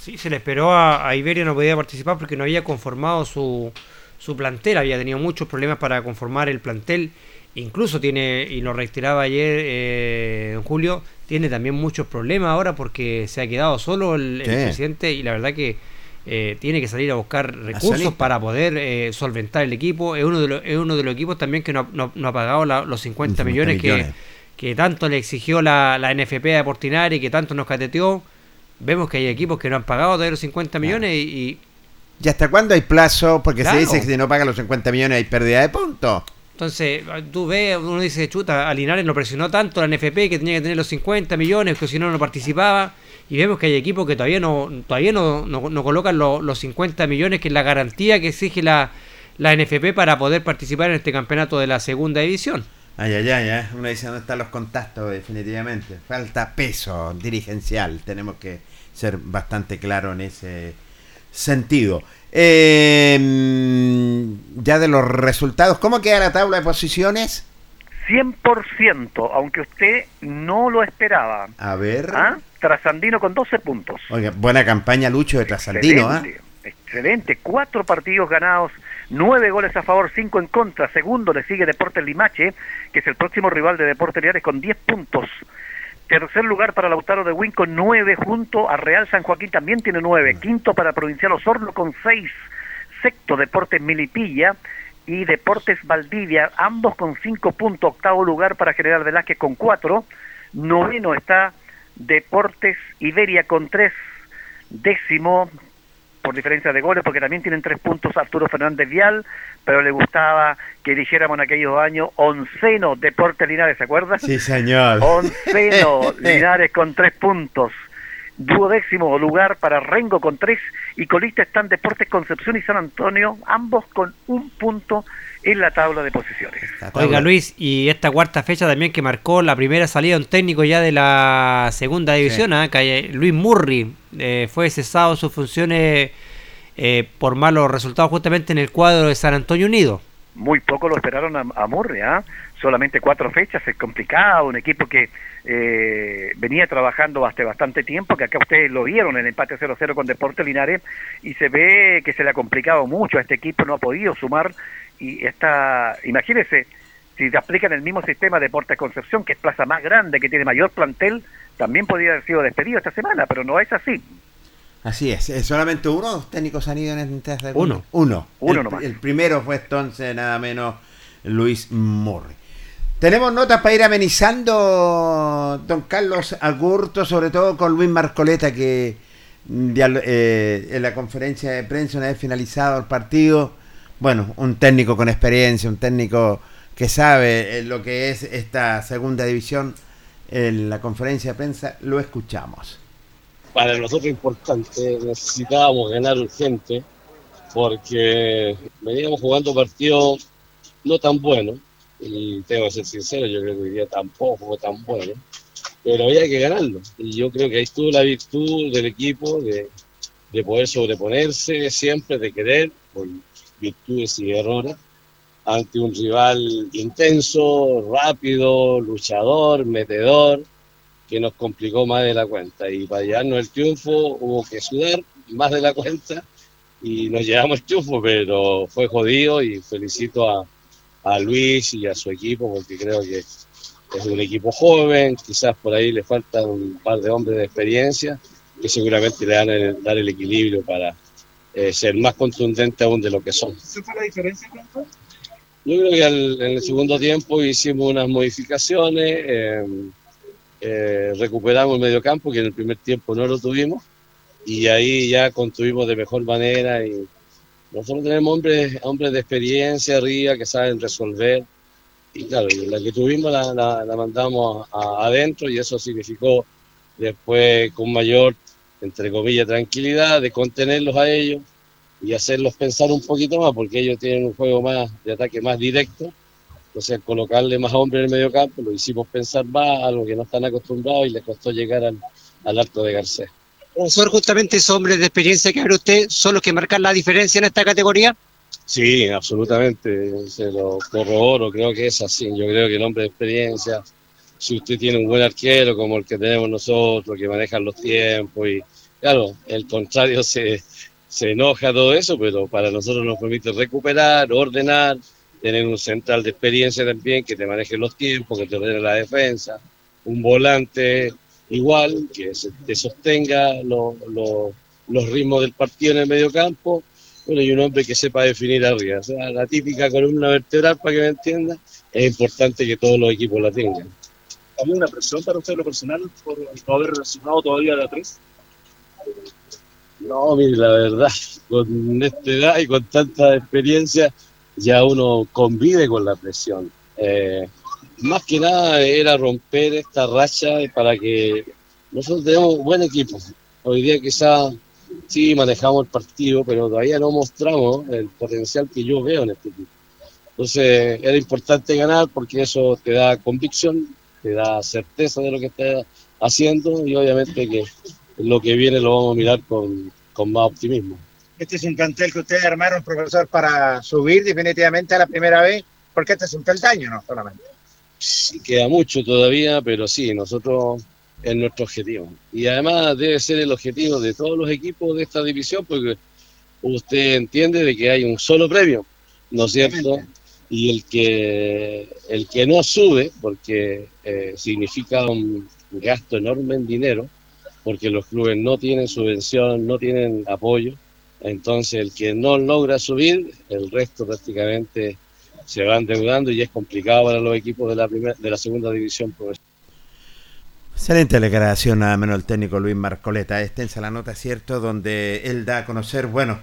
Sí, se le esperó a, a Iberia, no podía participar porque no había conformado su, su plantel, había tenido muchos problemas para conformar el plantel, incluso tiene, y lo reiteraba ayer eh, en Julio, tiene también muchos problemas ahora porque se ha quedado solo el, presidente y la verdad que eh, tiene que salir a buscar recursos para poder eh, solventar el equipo, es uno de los, es uno de los equipos también que no, ha- no- no ha pagado la- los 50 millones, que- millones. Que, tanto le exigió la, la NFP a Portinari y que tanto nos cateteó. Vemos que hay equipos que no han pagado todavía los 50 millones y, y ¿Y hasta cuándo hay plazo? Porque Claro. se dice que si no paga los 50 millones hay pérdida de puntos. entonces tú ves, uno dice, chuta, a Linares lo presionó tanto la NFP que tenía que tener los 50 millones, que si no, no participaba. Y vemos que hay equipos que todavía no todavía no, no- no colocan lo- los 50 millones, que es la garantía que exige la, la NFP para poder participar en este campeonato de la segunda división. Ay, ay, ay, ay. Uno dice, ¿dónde están los contactos? Definitivamente. Falta peso dirigencial. Tenemos que ser bastante claros en ese sentido. Eh, ya de los resultados, ¿cómo queda la tabla de posiciones? 100%, aunque usted no lo esperaba. A ver. ¿Ah? Trasandino con 12 puntos. Oiga, buena campaña, Lucho, de Trasandino, ¿ah? Excelente, excelente. Cuatro partidos ganados, nueve goles a favor, cinco en contra. Segundo le sigue Deportes Limache, que es el próximo rival de Deportes Linares con 10 puntos. Tercer lugar para Lautaro de Win con nueve, junto a Real San Joaquín también tiene nueve. Quinto para Provincial Osorno con seis. Sexto Deportes Milipilla y Deportes Valdivia, ambos con cinco puntos. Octavo lugar para General Velázquez con cuatro. Noveno está Deportes Iberia con tres. Décimo por diferencia de goles, porque también tienen tres puntos Arturo Fernández Vial, pero le gustaba que dijéramos en aquellos años onceno Deportes Linares, ¿se acuerdan? Sí, señor. Onceno Linares con tres puntos. Duodécimo lugar para Rengo con tres y colista están Deportes Concepción y San Antonio, ambos con un punto en la tabla de posiciones. Oiga Luis, y esta cuarta fecha también que marcó la primera salida de un técnico ya de la segunda división, ¿ah? que, eh, Luis Murri eh, fue cesado de sus funciones eh, por malos resultados justamente en el cuadro de San Antonio Unido. Muy poco lo esperaron a, a Murri, ¿ah? Solamente cuatro fechas es complicado, un equipo que eh, venía trabajando hace bastante tiempo, que acá ustedes lo vieron en el empate 0-0 con Deportes Linares, y se ve que se le ha complicado mucho a este equipo, no ha podido sumar, y está, imagínense, si te aplican el mismo sistema de Deportes Concepción, que es plaza más grande, que tiene mayor plantel, también podría haber sido despedido esta semana, pero no es así. Así es, ¿es solamente uno los técnicos han ido en este segundo? Uno. Uno. Uno el, nomás. el primero fue entonces nada menos Luis Morri. Tenemos notas para ir amenizando, don Carlos Agurto, sobre todo con Luis Marcoleta, que mm, eh, en la conferencia de prensa, una vez finalizado el partido, bueno, un técnico con experiencia, un técnico que sabe eh, lo que es esta segunda división, en la conferencia de prensa, lo escuchamos. para nosotros importante, necesitábamos ganar urgente porque veníamos jugando partidos no tan buenos y tengo que ser sincero, yo creo que hoy día tampoco fue tan bueno, pero había que ganarlo y yo creo que ahí estuvo la virtud del equipo de, de poder sobreponerse siempre, de querer, por virtudes y errores, ante un rival intenso, rápido, luchador, metedor, que nos complicó más de la cuenta. Y para llevarnos el triunfo hubo que sudar más de la cuenta y nos llevamos el triunfo, pero fue jodido y felicito a, a Luis y a su equipo porque creo que es un equipo joven, quizás por ahí le faltan un par de hombres de experiencia que seguramente le van a dar el equilibrio para eh, ser más contundente aún de lo que son. ¿Esa fue la diferencia, Franco? Yo creo que al- en el segundo tiempo hicimos unas modificaciones, eh, eh, recuperamos el mediocampo, que en el primer tiempo no lo tuvimos, y ahí ya construimos de mejor manera. Y nosotros tenemos hombres, hombres de experiencia arriba que saben resolver, y claro, la que tuvimos la, mandamos a- adentro, y eso significó después con mayor, entre comillas, tranquilidad de contenerlos a ellos y hacerlos pensar un poquito más, porque ellos tienen un juego más de ataque más directo. Entonces, colocarle más hombres en el medio campo, lo hicimos pensar más, algo que no están acostumbrados y les costó llegar al, al arco de Garcés. Profesor, justamente esos hombres de experiencia que habla usted son los que marcan la diferencia en esta categoría. Sí, absolutamente, se lo corroboro, creo que es así. Yo creo que el hombre de experiencia, si usted tiene un buen arquero como el que tenemos nosotros, que manejan los tiempos y, claro, el contrario se, se enoja todo eso, pero para nosotros nos permite recuperar, ordenar, tener un central de experiencia también que te maneje los tiempos, que te ordene la defensa, un volante igual, que se- te sostenga lo- lo- los ritmos del partido en el medio campo, bueno, y un hombre que sepa definir arriba. O sea, la típica columna vertebral, para que me entienda, es importante que todos los equipos la tengan. ¿Había una presión para usted lo personal por no haber sumado todavía la 3? No, mire, la verdad, con esta edad y con tanta experiencia, ya uno convive con la presión. Eh, más que nada era romper esta racha para que nosotros tenemos buen equipo. Hoy día quizá sí manejamos el partido, pero todavía no mostramos el potencial que yo veo en este equipo. Entonces era importante ganar porque eso te da convicción, te da certeza de lo que estás haciendo y obviamente que lo que viene lo vamos a mirar con, con más optimismo. Este es un plantel que ustedes armaron, profesor, para subir definitivamente a la primera vez, porque este es un peldaño, no solamente. Queda mucho todavía, pero sí, nosotros es nuestro objetivo. Y además debe ser el objetivo de todos los equipos de esta división, porque usted entiende de que hay un solo premio, ¿no es cierto? Y el que, el que no sube, porque eh, significa un gasto enorme en dinero, porque los clubes no tienen subvención, no tienen apoyo, entonces el que no logra subir, el resto prácticamente se va endeudando y es complicado para los equipos de la, primer- de la segunda división profesional. Excelente declaración, nada menos el técnico Luis Marcoleta. Extensa la nota, cierto, donde él da a conocer, bueno,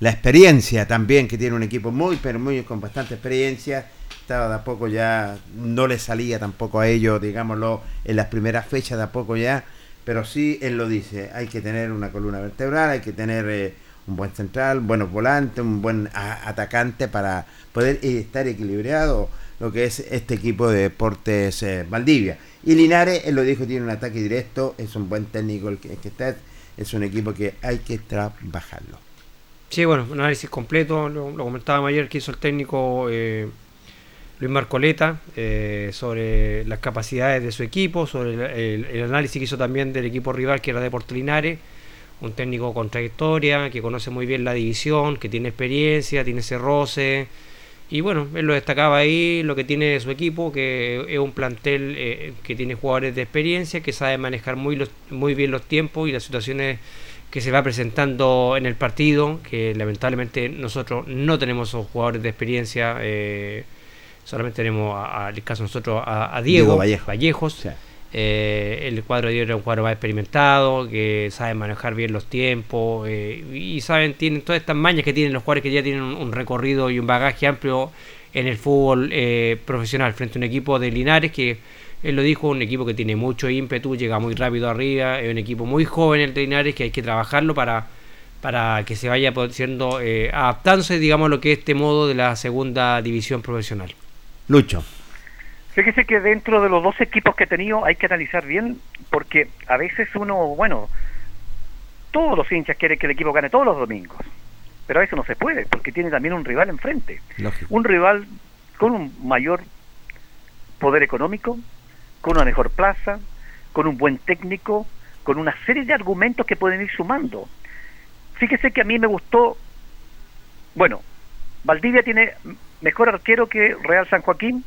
la experiencia también, que tiene un equipo muy, pero muy con bastante experiencia. Estaba de a poco ya, no le salía tampoco a ellos, digámoslo, en las primeras fechas de a poco ya, pero sí él lo dice, hay que tener una columna vertebral, hay que tener eh, un buen central, buenos volantes, un buen atacante para poder estar equilibrado lo que es este equipo de Deportes eh, Valdivia. Y Linares, él lo dijo, tiene un ataque directo, es un buen técnico el que, el está, es un equipo que hay que trabajarlo. Sí, bueno, un análisis completo, lo, lo comentábamos ayer que hizo el técnico eh, Luis Marcoleta eh, sobre las capacidades de su equipo, sobre el- el análisis que hizo también del equipo rival que era Deportes Linares, un técnico con trayectoria, que conoce muy bien la división, que tiene experiencia, tiene ese roce. Y bueno, él lo destacaba ahí, lo que tiene su equipo, que es un plantel eh, que tiene jugadores de experiencia, que sabe manejar muy, los- muy bien los tiempos y las situaciones que se va presentando en el partido, que lamentablemente nosotros no tenemos esos jugadores de experiencia, eh, solamente tenemos, a- a- en el caso nosotros, a, a Diego, Diego Vallejo. Vallejos. Eh, el cuadro de Diego era un cuadro más experimentado, que sabe manejar bien los tiempos eh, y saben, tienen todas estas mañas que tienen los jugadores que ya tienen un, recorrido y un bagaje amplio en el fútbol eh, profesional frente a un equipo de Linares que él lo dijo, un equipo que tiene mucho ímpetu, llega muy rápido arriba, es un equipo muy joven el de Linares que hay que trabajarlo para, para que se vaya siendo eh, adaptándose, digamos, lo que es este modo de la segunda división profesional. Lucho. Fíjese que dentro de los dos equipos que he tenido hay que analizar bien, porque a veces uno, bueno, todos los hinchas quieren que el equipo gane todos los domingos, pero a veces no se puede, porque tiene también un rival enfrente. Lógico. Un rival con un mayor poder económico, con una mejor plaza, con un buen técnico, con una serie de argumentos que pueden ir sumando. Fíjese que a mí me gustó, bueno, Valdivia tiene mejor arquero que Real San Joaquín,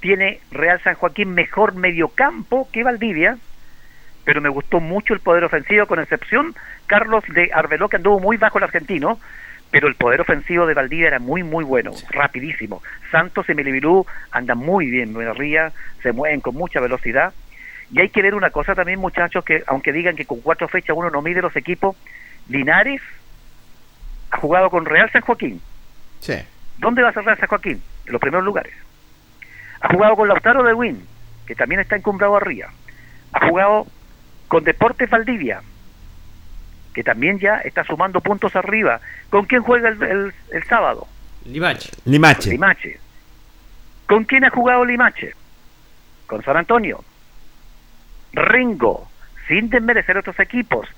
tiene Real San Joaquín mejor mediocampo que Valdivia, pero me gustó mucho el poder ofensivo, con excepción Carlos de Arbeló, que anduvo muy bajo el argentino, pero el poder ofensivo de Valdivia era muy, muy bueno, rapidísimo. Santos y Melibirú andan muy bien, Ría, se mueven con mucha velocidad. Y hay que ver una cosa también, muchachos, que aunque digan que con cuatro fechas uno no mide los equipos, Linares ha jugado con Real San Joaquín. Sí. ¿Dónde va a ser Real San Joaquín? En los primeros lugares. Ha jugado con Lautaro de Win, que también está encumbrado arriba. Ha jugado con Deportes Valdivia, que también ya está sumando puntos arriba. ¿Con quién juega el, el- el sábado? Limache. Limache. Limache. ¿Con quién ha jugado Limache? Con San Antonio. Ringo, sin desmerecer otros equipos.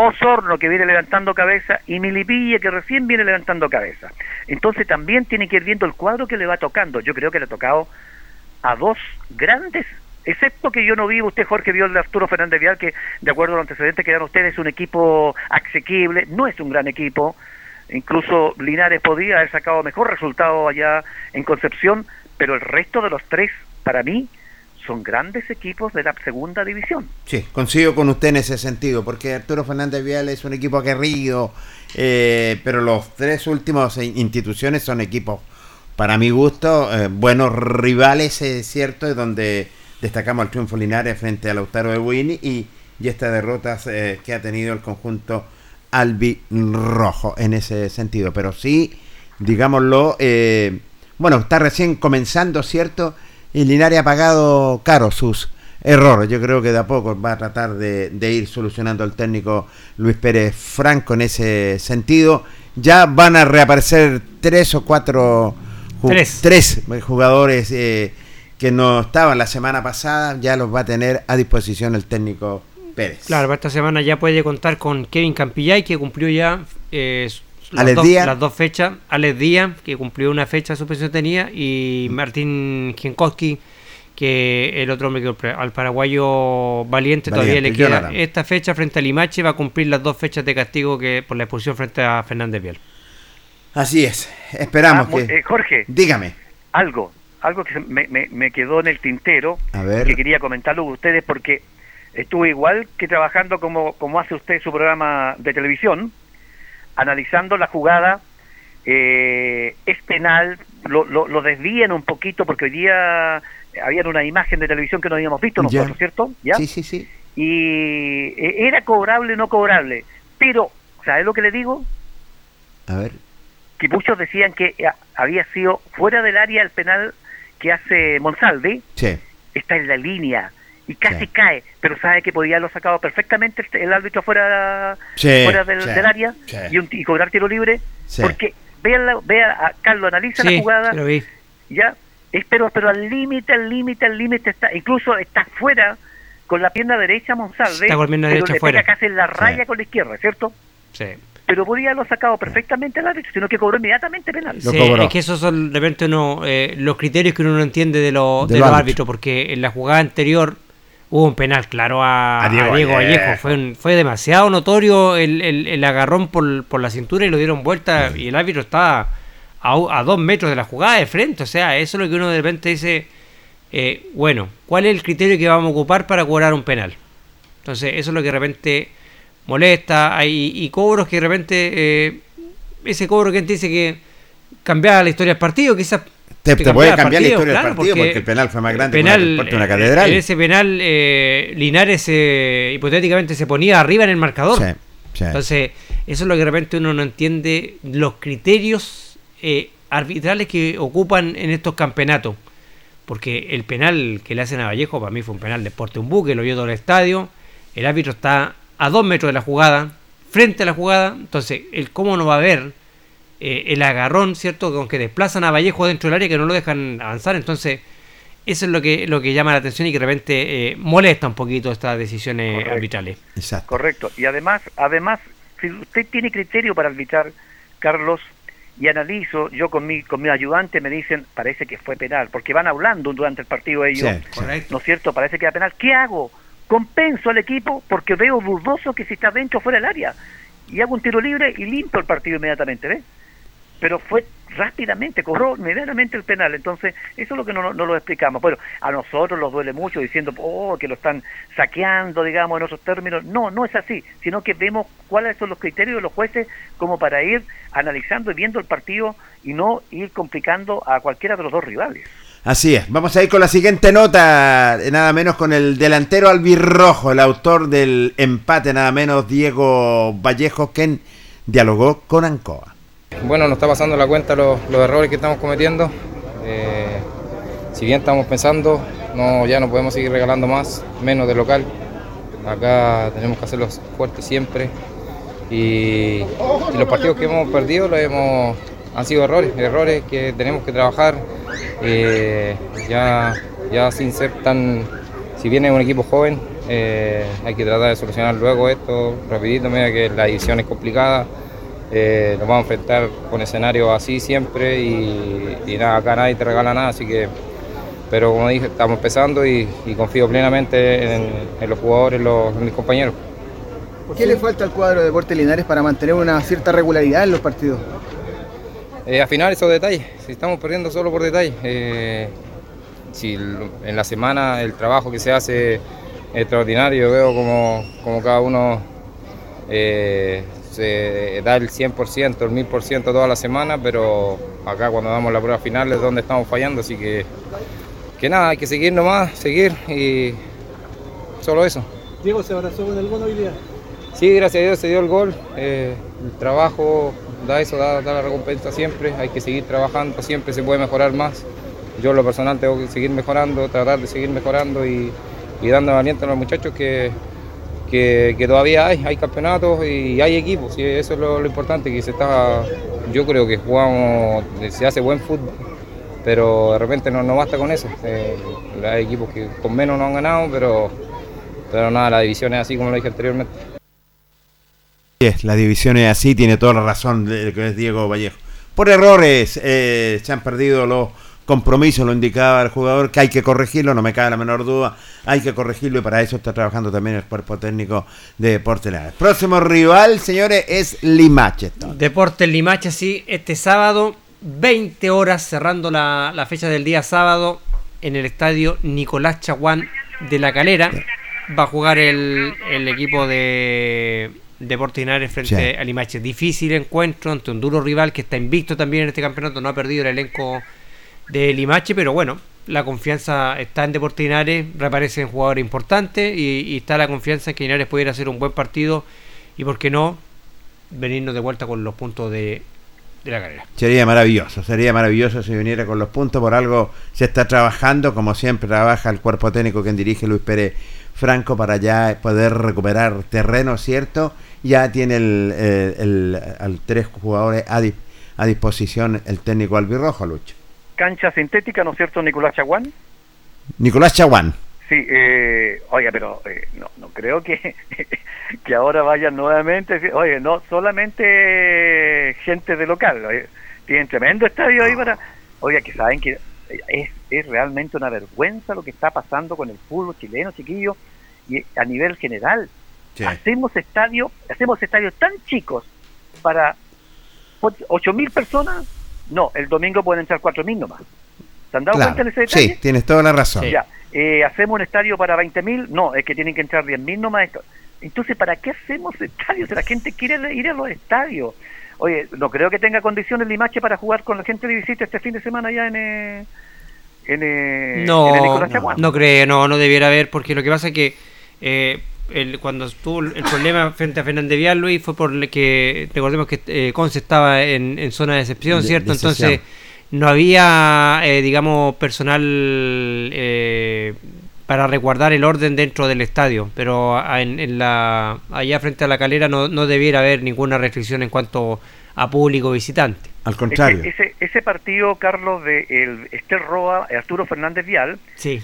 Osorno, que viene levantando cabeza, y Milipilla, que recién viene levantando cabeza. Entonces también tiene que ir viendo el cuadro que le va tocando. Yo creo que le ha tocado a dos grandes, excepto que yo no vi, usted Jorge vio el de Arturo Fernández Vial, que de acuerdo a los antecedentes que dan ustedes es un equipo asequible, no es un gran equipo, incluso Linares podía haber sacado mejor resultado allá en Concepción, pero el resto de los tres, para mí, son grandes equipos de la segunda división. Sí, coincido con usted en ese sentido, porque Arturo Fernández Vial es un equipo aguerrido, eh, pero los tres últimos instituciones son equipos, para mi gusto, eh, buenos rivales, es cierto, donde destacamos el triunfo Linares frente a Lautaro de Winnie y, y estas derrotas eh, que ha tenido el conjunto albirrojo en ese sentido. Pero sí, digámoslo, bueno, está recién comenzando, ¿cierto? Y Linares ha pagado caro sus errores. Yo creo que de a poco va a tratar de, de ir solucionando el técnico Luis Pérez Franco en ese sentido. Ya van a reaparecer tres o cuatro Tres. tres jugadores eh, que no estaban la semana pasada. Ya los va a tener a disposición el técnico Pérez. Claro, para esta semana ya puede contar con Kevin Campillay, que cumplió ya eh, las, Alex dos, Díaz. las dos fechas. Alex Díaz, que cumplió una fecha de suspensión tenía, y Martín Gienkowski, que el otro hombre que al paraguayo valiente, todavía le queda Jonathan. esta fecha frente a Limache, va a cumplir las dos fechas de castigo que por la expulsión frente a Fernández Vial. Así es. Esperamos Ah, que. eh, Jorge, Dígame. algo, algo que se- me, me- me quedó en el tintero, A ver. que quería comentarlo con ustedes porque estuve igual que trabajando como, como hace usted su programa de televisión, analizando la jugada, eh, es penal, lo, lo, lo desvían un poquito porque hoy día había una imagen de televisión que no habíamos visto Ya. nosotros, ¿cierto? ¿Ya? Sí, sí, sí. Y eh, era cobrable o no cobrable, pero, ¿sabes lo que le digo? A ver. que muchos decían que eh, había sido fuera del área el penal que hace Monsalve, Sí. está en la línea y casi cae, pero sabe que podía haberlo sacado perfectamente el, árbitro fuera, Sí, fuera del, sí, del área sí. y, un- y cobrar tiro libre, Sí. porque vea, la- vea a Carlos, analiza Sí, la jugada, lo vi. ya, es, pero, pero al límite, al límite, al límite está, incluso está fuera con la pierna derecha Monsalve, Está con pierna pero derecha fuera. pega casi en la raya con la izquierda, ¿cierto? Sí. pero podía haberlo sacado perfectamente al árbitro, sino que cobró inmediatamente penal. Sí, es que esos son de repente uno, eh, los criterios que uno no entiende de, lo- De de los árbitros, porque en la jugada anterior hubo un penal claro a, A a Diego Diego, Vallejo. Vallejo. Fue, un- fue demasiado notorio el, el- el agarrón por, por la cintura y lo dieron vuelta y el árbitro estaba a, a dos metros de la jugada de frente. O sea, eso es lo que uno de repente dice, eh, bueno, ¿cuál es el criterio que vamos a ocupar para cobrar un penal? Entonces, eso es lo que de repente molesta. Hay y cobros que de repente, eh, ese cobro que te dice que cambiaba la historia del partido, quizás Te, te puede cambiar la historia claro, del partido porque, el penal fue más grande penal, que una, deporte, una catedral. En ese penal, eh, Linares eh, hipotéticamente se ponía arriba en el marcador. Sí, sí. Entonces, eso es lo que de repente uno no entiende, los criterios eh, arbitrales que ocupan en estos campeonatos. Porque el penal que le hacen a Vallejo, para mí fue un penal de Porte un buque, lo vio todo el estadio. El árbitro está a dos metros de la jugada, frente a la jugada. Entonces, el cómo no va a ver eh, el agarrón, ¿cierto? Con que desplazan a Vallejo dentro del área que no lo dejan avanzar. Entonces, eso es lo que, lo que llama la atención y que de repente eh, molesta un poquito estas decisiones Correcto. arbitrales. Exacto. Correcto. Y además, además, si usted tiene criterio para arbitrar, Carlos, y analizo, yo con mi, con mi ayudante me dicen, parece que fue penal, porque van hablando durante el partido ellos, Sí. Correcto. ¿no es cierto? Parece que era penal. ¿Qué hago? Compenso al equipo porque veo dudoso que si está dentro o fuera del área. Y hago un tiro libre y limpio el partido inmediatamente, ¿ves? Pero fue rápidamente, cobró inmediatamente el penal. Entonces, eso es lo que no, no lo explicamos. Bueno, a nosotros nos duele mucho diciendo, oh, que lo están saqueando, digamos, en otros términos. No, no es así, sino que vemos cuáles son los criterios de los jueces como para ir analizando y viendo el partido y no ir complicando a cualquiera de los dos rivales. Así es. Vamos a ir con la siguiente nota, nada menos con el delantero albirrojo, el autor del empate, nada menos Diego Vallejo, quien dialogó con Ancoa. Bueno, nos está pasando la cuenta los, errores que estamos cometiendo. Eh, si bien estamos pensando, no, ya no podemos seguir regalando más, menos de local. Acá tenemos que hacerlos fuertes siempre. Y, y los partidos que hemos perdido los hemos, han sido errores, errores que tenemos que trabajar. eh, ya, ya sin ser tan, si viene un equipo joven, eh, hay que tratar de solucionar luego esto rapidito, mira que la división es complicada. Eh, nos vamos a enfrentar con escenarios así siempre y, y nada, acá nadie te regala nada, así que, pero como dije, estamos empezando y, y confío plenamente en, en los jugadores, los, en mis compañeros. ¿Qué le falta al cuadro de Deportes Linares para mantener una cierta regularidad en los partidos? Eh, afinar esos detalles, si estamos perdiendo solo por detalles, eh, si en la semana el trabajo que se hace es extraordinario, veo como, como cada uno eh, se da el 100%, el 1000% toda la semana, pero acá cuando damos la prueba final es donde estamos fallando, así que, que nada, hay que seguir nomás, seguir y solo eso. Diego se abrazó con el gol hoy día. Sí, gracias a Dios se dio el gol. eh, el trabajo da eso, da, da la recompensa siempre. Hay que seguir trabajando, siempre se puede mejorar más. Yo lo personal tengo que seguir mejorando, tratar de seguir mejorando y, y dando aliento a los muchachos que, que, todavía hay, hay campeonatos y hay equipos. Y eso es lo, importante, que se está, yo creo que jugamos, se hace buen fútbol. Pero de repente no, no basta con eso. Eh, hay equipos que con menos no han ganado, pero, pero nada, la división es así como lo dije anteriormente. Es, la división es así, tiene toda la razón lo que es Diego Vallejo. Por errores eh, se han perdido los compromisos, lo indicaba el jugador, que hay que corregirlo, no me cabe la menor duda, hay que corregirlo y para eso está trabajando también el cuerpo técnico de Deportes Linares. Próximo rival, señores, es Limache. Deportes Limache, sí, este sábado, 20 horas, cerrando la, la fecha del día sábado, en el estadio Nicolás Chaguán de La Calera. Va a jugar el, el equipo de Deportes Linares frente Sí. a Limache. Difícil encuentro ante un duro rival que está invicto también en este campeonato, no ha perdido el elenco de Limache, pero bueno, la confianza está en Deportes Linares, reaparecen jugadores importantes y, y está la confianza en que Linares pudiera hacer un buen partido y, ¿por qué no?, venirnos de vuelta con los puntos de, de la carrera. Sería maravilloso, sería maravilloso si viniera con los puntos. Por algo se está trabajando, como siempre trabaja el cuerpo técnico que dirige Luis Pérez Franco para ya poder recuperar terreno, ¿cierto? Ya tiene el, el- el- al tres jugadores a, a disposición el técnico albirrojo, Lucho. Cancha sintética, ¿no es cierto, Nicolás Chaguán? Nicolás Chaguán. Sí, eh, oye, pero eh, no, no creo que, que ahora vayan nuevamente. Oye, no solamente gente de local. oye, tienen tremendo estadio ahí para. Oye, que saben que es, es realmente una vergüenza lo que está pasando con el fútbol chileno, chiquillo, y a nivel general. Hacemos estadios, hacemos estadios tan chicos para ocho mil personas. No, el domingo pueden entrar cuatro mil nomás. ¿Se han dado Claro. cuenta de ese detalle? Sí, tienes toda la razón. Ya, eh, hacemos un estadio para 20.000, no, es que tienen que entrar 10.000 nomás. Esto. Entonces, ¿para qué hacemos estadios? La gente quiere ir a los estadios. Oye, no creo que tenga condiciones Limache para jugar con la gente de visita este fin de semana ya en, eh, en, eh, en el No, Nicolás no, Chaguán. no creo, no, no debiera haber, porque lo que pasa es que eh, el, cuando estuvo el problema frente a Fernández Vial, Luis, fue por el que, recordemos que eh, Conce estaba en, en zona de excepción, De- ¿cierto? de Entonces, no había, eh, digamos, personal eh, para resguardar el orden dentro del estadio, pero en, en la, allá frente a la calera no, no debiera haber ninguna restricción en cuanto a público visitante. Al Ese, ese, ese partido, Carlos, de el Estel Roa, Arturo Fernández Vial, Sí.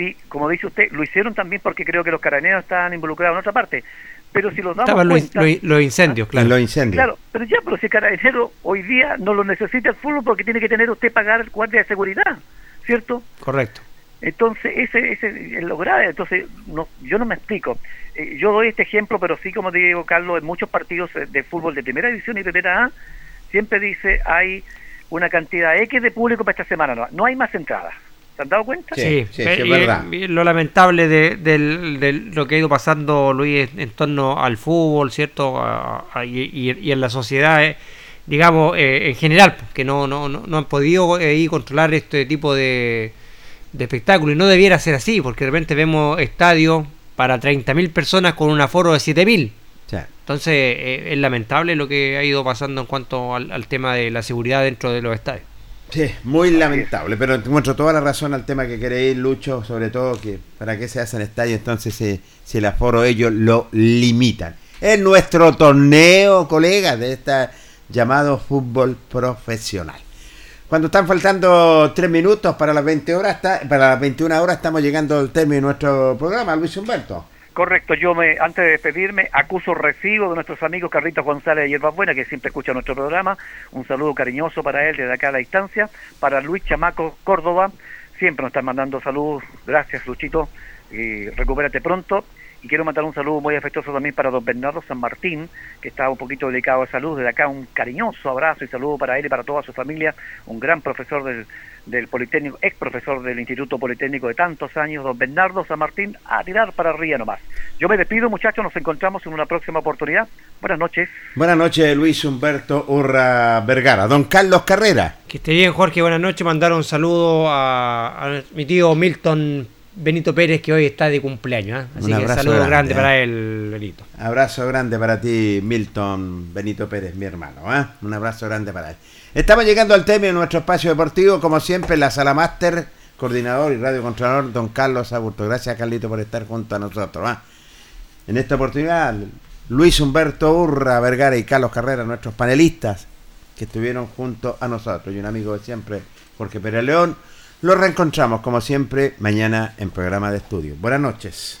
Sí, como dice usted, lo hicieron también porque creo que los carabineros estaban involucrados en otra parte. Pero si los damos Estaban los, cuenta, los- los incendios, claro. Los incendios. Claro, pero ya, pero si carabinero hoy día no lo necesita el fútbol porque tiene que tener usted pagar el guardia de seguridad, ¿cierto? Correcto. Entonces, ese, ese es lo grave. Entonces, no, yo no me explico. Eh, yo doy este ejemplo, pero sí, como digo, Carlos, en muchos partidos eh, de fútbol de primera división y primera A, siempre dice hay una cantidad X de público para esta semana. No, no hay más entradas. ¿Se han dado cuenta? Sí, y- y lo lamentable de, lo que ha ido pasando, Luis, en, torno al fútbol, ¿cierto? A- a- y, y- y en la sociedad, eh, digamos, eh, en general, pues, que no, no, no, no han podido eh, controlar este tipo de, de espectáculo. Y no debiera ser así, porque de repente vemos estadios para 30.000 personas con un aforo de 7.000. Entonces, eh, es lamentable lo que ha ido pasando en cuanto al, al tema de la seguridad dentro de los estadios. Sí, muy lamentable, pero te muestro toda la razón al tema que queréis, Lucho, sobre todo que para qué se hacen estadios entonces si, si el aforo ellos lo limitan. Es nuestro torneo, colegas, de esta llamado fútbol profesional. Cuando están faltando tres minutos para las 20 horas, para las 21 horas estamos llegando al término de nuestro programa, Luis Humberto. Correcto, yo me antes de despedirme acuso recibo de nuestros amigos Carlitos González de Hierbas Buenas, que siempre escucha nuestro programa. Un saludo cariñoso para él desde acá a la distancia. Para Luis Chamaco Córdoba, siempre nos están mandando saludos. Gracias, Luchito. Y recupérate pronto. Y quiero mandar un saludo muy afectuoso también para don Bernardo San Martín, que está un poquito delicado de salud. Desde acá un cariñoso abrazo y saludo para él y para toda su familia. Un gran profesor del, del Politécnico, ex profesor del Instituto Politécnico de tantos años, don Bernardo San Martín, a tirar para arriba nomás. Yo me despido, muchachos, nos encontramos en una próxima oportunidad. Buenas noches. Buenas noches, Luis Humberto Urra Vergara. Don Carlos Carrera. Que esté bien, Jorge. Buenas noches. Mandar un saludo a, a mi tío Milton Benito Pérez, que hoy está de cumpleaños. ¿eh? Así Un que abrazo saludo grande, grande, para ¿eh? él, Benito. Abrazo grande para ti, Milton Benito Pérez, mi hermano. ¿eh? Un abrazo grande para él. Estamos llegando al tema de nuestro espacio deportivo, como siempre, la sala máster, coordinador y radiocontrolador, don Carlos Aburto. Gracias, Carlito, por estar junto a nosotros. ¿eh? En esta oportunidad, Luis Humberto Urra Vergara y Carlos Carrera, nuestros panelistas que estuvieron junto a nosotros, y un amigo de siempre, Jorge Pérez León. Los reencontramos, como siempre, mañana en programa de estudio. Buenas noches.